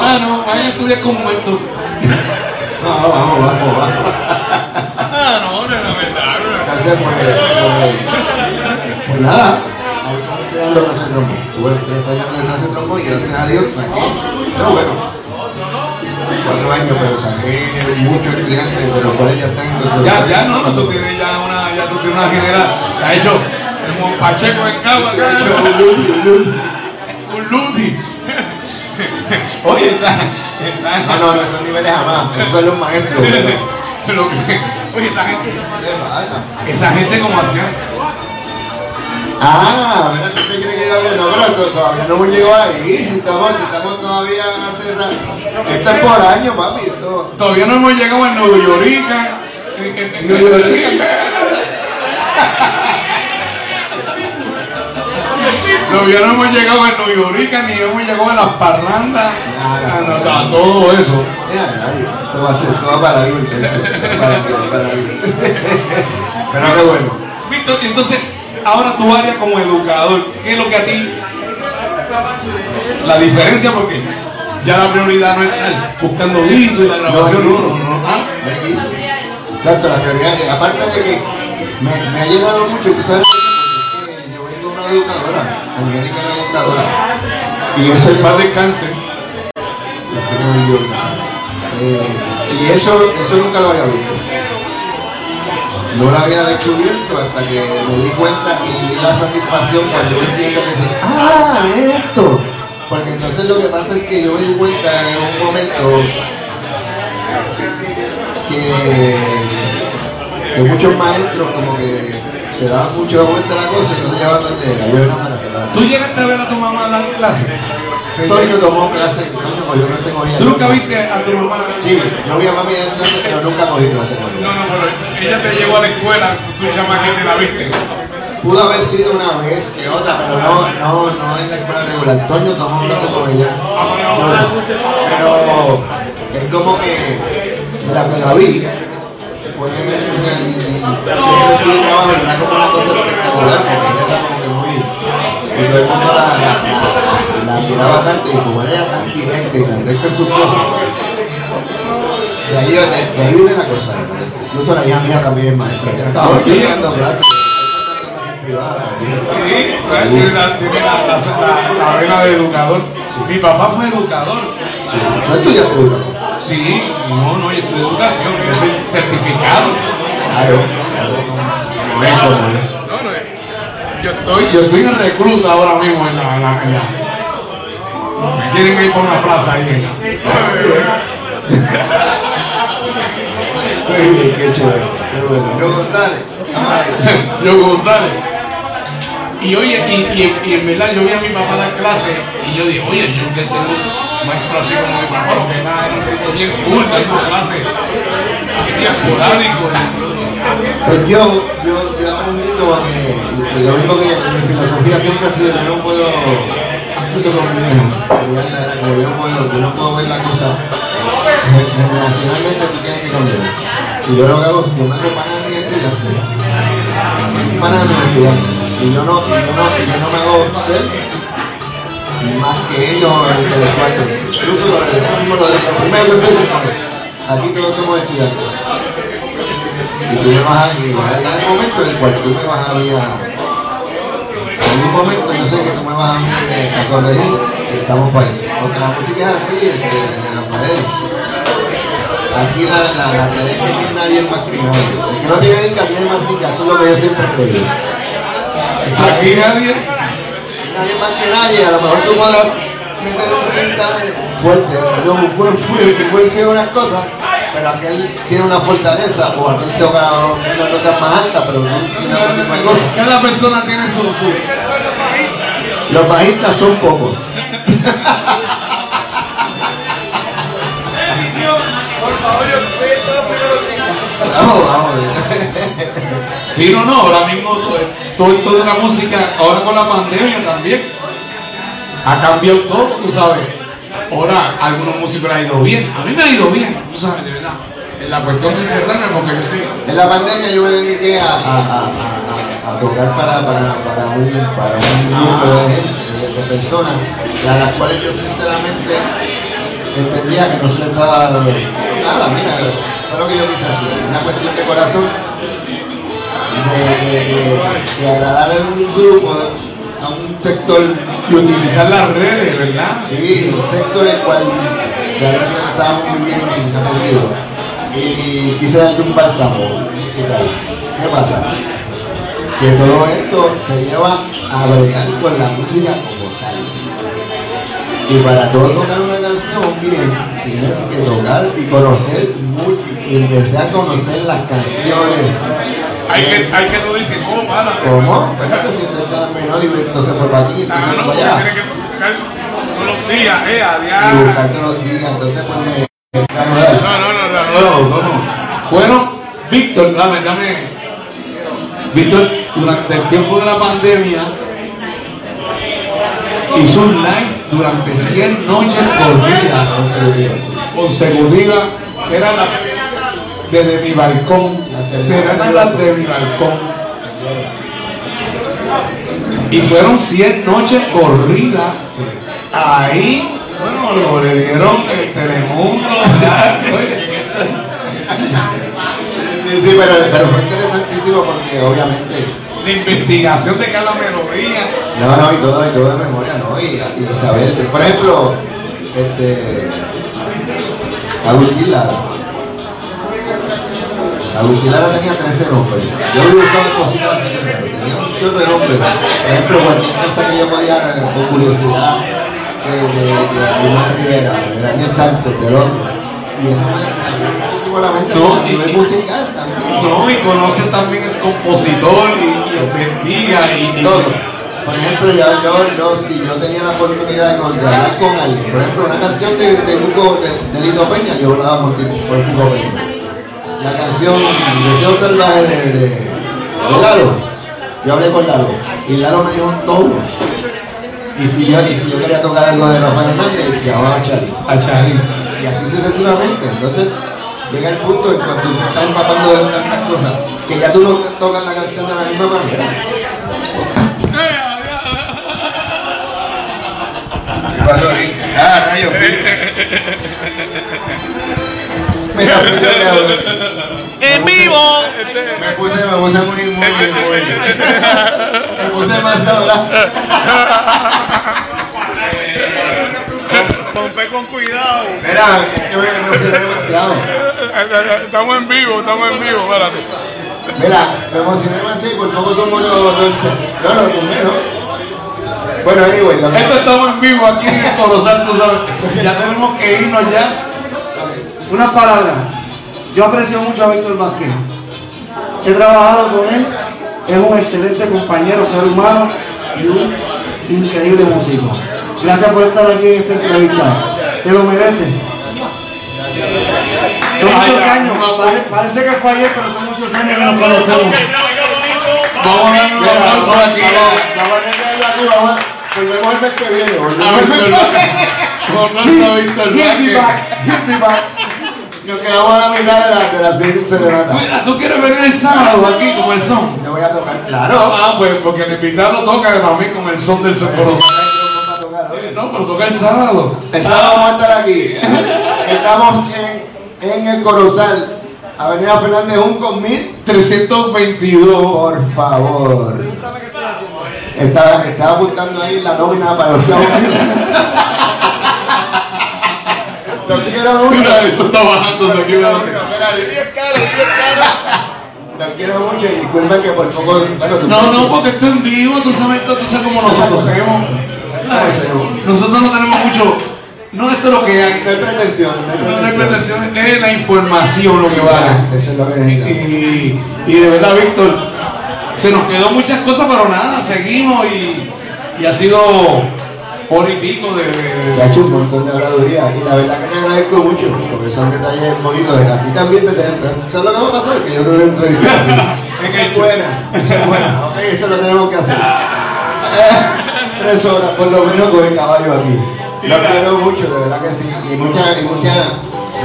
ah, no, vayan a estudiar con muertos. <laughs> No, vamos, vamos, vamos. Entonces, pues, pues, pues nada, estamos creando clase de trombón. Tuve tres años de clase de trombón y gracias a Dios saqué, pero bueno, cuatro años, pero saqué muchos estudiantes, de los cuales ya están en Ya, ya no, no, tú tienes ya una, ya tú tienes una general. Ha hecho el Pacheco en que ha hecho <laughs> un Ludi. <laughs> Oye, está, está. No, no, no, esos niveles jamás, esos son los maestros. <laughs> pero- Lo que, oye, esa gente, ¿Qué pasa? esa gente como hacía. Ah, mira, si usted quiere que yo hable, no, pero to- todavía no hemos llegado ahí, si estamos, si estamos todavía hace rato. Esto es por año, papi, esto... Todavía no hemos llegado a Nueva Yorica. en- en- en- New York. <laughs> No hemos llegado a Nueva Yorica ni hemos llegado a las parrandas. Ah, no, a todo eso. Esto va a ser todo para vida. Pero qué bueno. Víctor, entonces, ahora tu área como educador, ¿qué es lo que a ti? La diferencia, porque ya la prioridad no es estar buscando viso y la grabación, no, no, no. Ah, Exacto, la prioridad, aparte de que me, me ha llegado mucho, tú sabes, una educadora, Angélica era educadora, y eso es Paz descanse. Eh, y eso, eso nunca lo había visto. No lo había descubierto hasta que me di cuenta y vi la satisfacción cuando un estudiante que dice, ¡ah, esto! Porque entonces lo que pasa es que yo me di cuenta en un momento que, que muchos maestros como que te daban mucho vuelta a la cosa y no te llevaban donde era. Yo no. ¿Tú llegaste a ver a tu mamá dar clase? Toño tomó clase, Toño cogió clase con ella. ¿Tú nunca viste a tu mamá? Sí, yo vi a mami en clase, pero nunca cogí clase con No, ella. no, pero ella te llevó a la escuela, tú chamaquita la viste. Pudo haber sido una vez que otra, pero no, no, no en la escuela regular. Toño tomó clase con ella. Pero es como que la que la vi, fue el, siempre y era como una cosa espectacular, porque ella como que muy, y todo el mundo la, la, admiraba tanto, y como ella tan directa y tan recta en sus cosas, de ahí, de, la cosa, me parece. Incluso la hija mía también es maestra. Clases privadas. Sí, pues, tiene la vena de educador. Mi papá fue educador. ¿No estudiaste educación? Sí, no, no, yo estudié educación, yo soy certificado. Claro. ¿no? Yo estoy, yo estoy en recluta ahora mismo en la, en la, en la- Me quieren ir por una plaza ahí. en Qué qué chévere, qué bueno. Yo González. <laughs> Yo González. Y oye, y, y, y en verdad yo vi a mi papá dar clase y yo dije, oye, yo que tengo maestro así como mi papá, lo que nada, era un bien cool, dando clase así esporádico. Pues yo, yo, yo he aprendido que lo mismo que mi filosofía siempre ha sido, yo no puedo, incluso con mi que como yo no puedo, yo no puedo ver la cosa generacionalmente tú tienes que cambiar. Y yo lo que hago es yo me hago mis estudiantes, pana de mis estudiantes, y yo no, y yo no, y yo no me hago ser más que ellos intelectuales. Incluso lo, lo mismo lo de primero que empiezo con eso. Aquí todos somos estudiantes. Y tú me vas a va a llegar el momento en el cual tú me vas a ir a en un momento yo sé que tú me vas a, eh, a corregir que estamos para eso porque la música es así este, en las redes aquí la, la, la es que hay nadie más que nadie el que no tiene que tiene más eso es lo que yo siempre he creído Aquí nadie. nadie más que nadie, a lo mejor tú podrás meter un mensaje fuerte, yo fue fue que puede decir unas cosas, pero aquel tiene una fortaleza, o aquel toca una nota más alta, pero no tiene la misma cosa. Cada persona tiene su. Los bajistas son pocos. Vamos, vamos. Sí, no, no, ahora mismo todo esto de la música, ahora con la pandemia también, ha cambiado todo, tú sabes. Ahora, algunos músicos les ha ido bien, a mí me ha ido bien, tú sabes, de verdad. En la cuestión de encerrarme, porque yo sí. En la pandemia yo me dediqué a, a, a, tocar para, para, para, un, para un grupo de de, personas, a las cuales yo sinceramente entendía que no se estaba nada, mira, fue lo que yo quise hacer, una cuestión de corazón, de, de, de, de agradar a un grupo, a un sector Y utilizar las redes, ¿verdad? Sí, un texto en el cual realmente estaba muy bien atendido. Y, y quise darle un bálsamo. ¿Qué pasa? Que todo esto te lleva a bregar con la música como tal. Y para todo tocar una canción bien, tienes que tocar y conocer mucho, y empezar a conocer las canciones. Hay que, hay que tú dices, ¿cómo para? Espérate, si te estás menor y entonces fue para aquí, Ah, entonces no, fue porque allá. tiene que buscar todos los días, eh, a buscar todos los días, entonces pues me... No, no, no, no, no, no, no. Fueron, Víctor, dame, dame. Víctor, durante el tiempo de la pandemia, hizo un live durante 100 noches corridas consecutivas. Era la, desde mi balcón, será la de mi balcón. Y fueron 100 noches corridas. Ahí, bueno, lo le dieron el Telemundo. ya, <laughs> oye. Sí, sí, pero, pero fue interesantísimo porque obviamente, La investigación de cada melodía. no, no, y todo, y todo de memoria, ¿no? Y, y saber, por ejemplo, este, Agustín Lara. Agustín Lara tenía 13 nombres. Yo le buscaba cositas tenía un montón de nombres. Por ejemplo, cualquier cosa que yo podía, con curiosidad, de, de, de Rivera, de Daniel Santos, del otro. Y eso me la mente, No, y- nivel musical también. No, y conoce también el compositor y, y investiga y, todo. Por ejemplo, yo, yo, yo, si yo tenía la oportunidad de, con- de hablar con alguien, por ejemplo, una canción de, de, de, de Lito Peña, yo hablaba por, por Hugo Peña. La canción Deseo Salvaje de, de, de Lalo, yo hablé con Lalo, y Lalo me dijo todo. Y si yo, y si yo quería tocar algo de Rafael Hernández, llamaba a Charlie. a Charín. Y así sucesivamente. Entonces, llega el punto en cuando te estás empapando de tantas cosas, que ya tú no tocas la canción de la misma manera. ¿Qué pasó ahí? Ah, rayos. Mira, fui yo que hablé. ¡En vivo! Me puse, me puse muy, muy, muy. Me puse más ahora. Pompe con cuidado. Mira, es que me emocioné demasiado. Estamos en vivo, estamos en vivo, espérate. Mira, me emocioné demasiado y por poco tomo lo dulce. No, lo tomé, ¿no? Bueno, anyway, lo Esto estamos en vivo aquí en el Corozal, tú sabes. Ya tenemos que irnos ya. Unas palabras. Yo aprecio mucho a Víctor Vázquez. He trabajado con él. Es un excelente compañero, ser humano y un increíble músico. Gracias por estar aquí en esta entrevista. Te lo mereces. Son muchos años. pare- Parece que fue ayer, pero son muchos años que nos conocemos. Vamos a darle un aplauso aquí La la Cuba, va. Volvemos el mes que viene. a volvemos el mes que viene. Me Vázquez. back, me back. Nos quedamos a la mitad de la, de la serie serenata. Mira, ¿tú quieres venir el sábado aquí con el son? Yo voy a tocar, claro. Ah, pues porque el invitado toca también con el son del Socorro. No, pero toca el sábado. El sábado vamos a estar aquí. Estamos en, en el Corozal Avenida Fernández Junco, 1000. 322. Por favor. Estaba, estaba apuntando ahí la nómina para los chavos. Los quiero mucho. Esto está bajándose aquí. Los mira. quiero mucho y disculpen que por poco. Bueno, tú- No, no, porque esto en vivo, tú sabes, tú sabes cómo nosotros hacemos. Ay, Nosotros no tenemos mucho. No, esto es lo que hay. No hay pretensión. No hay pretensión, es la información lo que vale. Eso es lo que necesitamos. Y, y de verdad, Víctor, se nos quedó muchas cosas, pero nada, seguimos y, y ha sido hora y pico de. Te ha hecho un montón de habladuría y la verdad que te agradezco mucho porque son detalles bonitos. A ti también te tengo. ¿Sabes lo que va a pasar? Que yo te voy a entrevistar. <laughs> En Esa el es buena, es buena. Ok, eso lo tenemos que hacer. <laughs> Tres horas por lo menos con el caballo aquí. Lo quiero mucho, de verdad que sí. Y muchas, y muchas,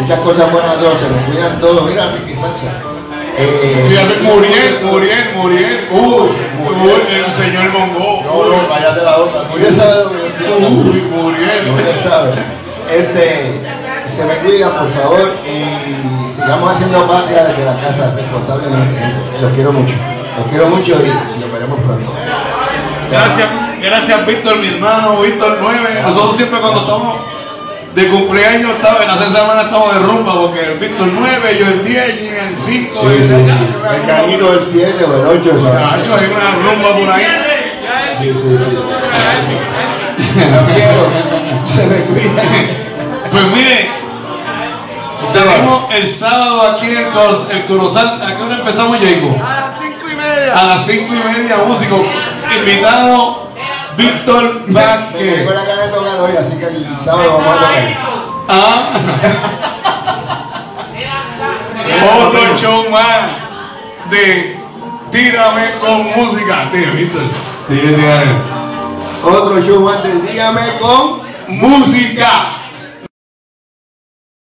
muchas cosas buenas a todos. Se me cuidan todos. Mira, Ricky Sacha. Eh, Muriel, Muriel, Muriel. Uy, Muriel, el señor Mongo. No, no, cállate la boca. Muriel sabe lo que yo entiendo. Uy, Muriel. Muriel sabe. Este, se me cuidan, por favor, y sigamos haciendo patria desde la casa responsablemente. Los quiero mucho. Los quiero mucho y nos veremos pronto. Gracias, gracias Víctor, mi hermano, Víctor 9. Nosotros siempre cuando estamos de cumpleaños, estamos, en la semana estamos de rumba, porque el Víctor 9, yo el 10, y el 5, Sí, y sí, el sí. El canito del 7 o el 8. Nacho, hay una rumba por ahí. Sí, sí. Se me cuidan. Pues mire, tenemos el sábado aquí en el, el Corozal. ¿A qué hora empezamos, Jacob? A las cinco y media. A las 5 y media, músico. Invitado Víctor Vázquez. la cara de tocar hoy, así que el sábado vamos a tocar. Ah. Otro show más de Tírame con música. Dile, Víctor. Otro show más del Dígame con Música.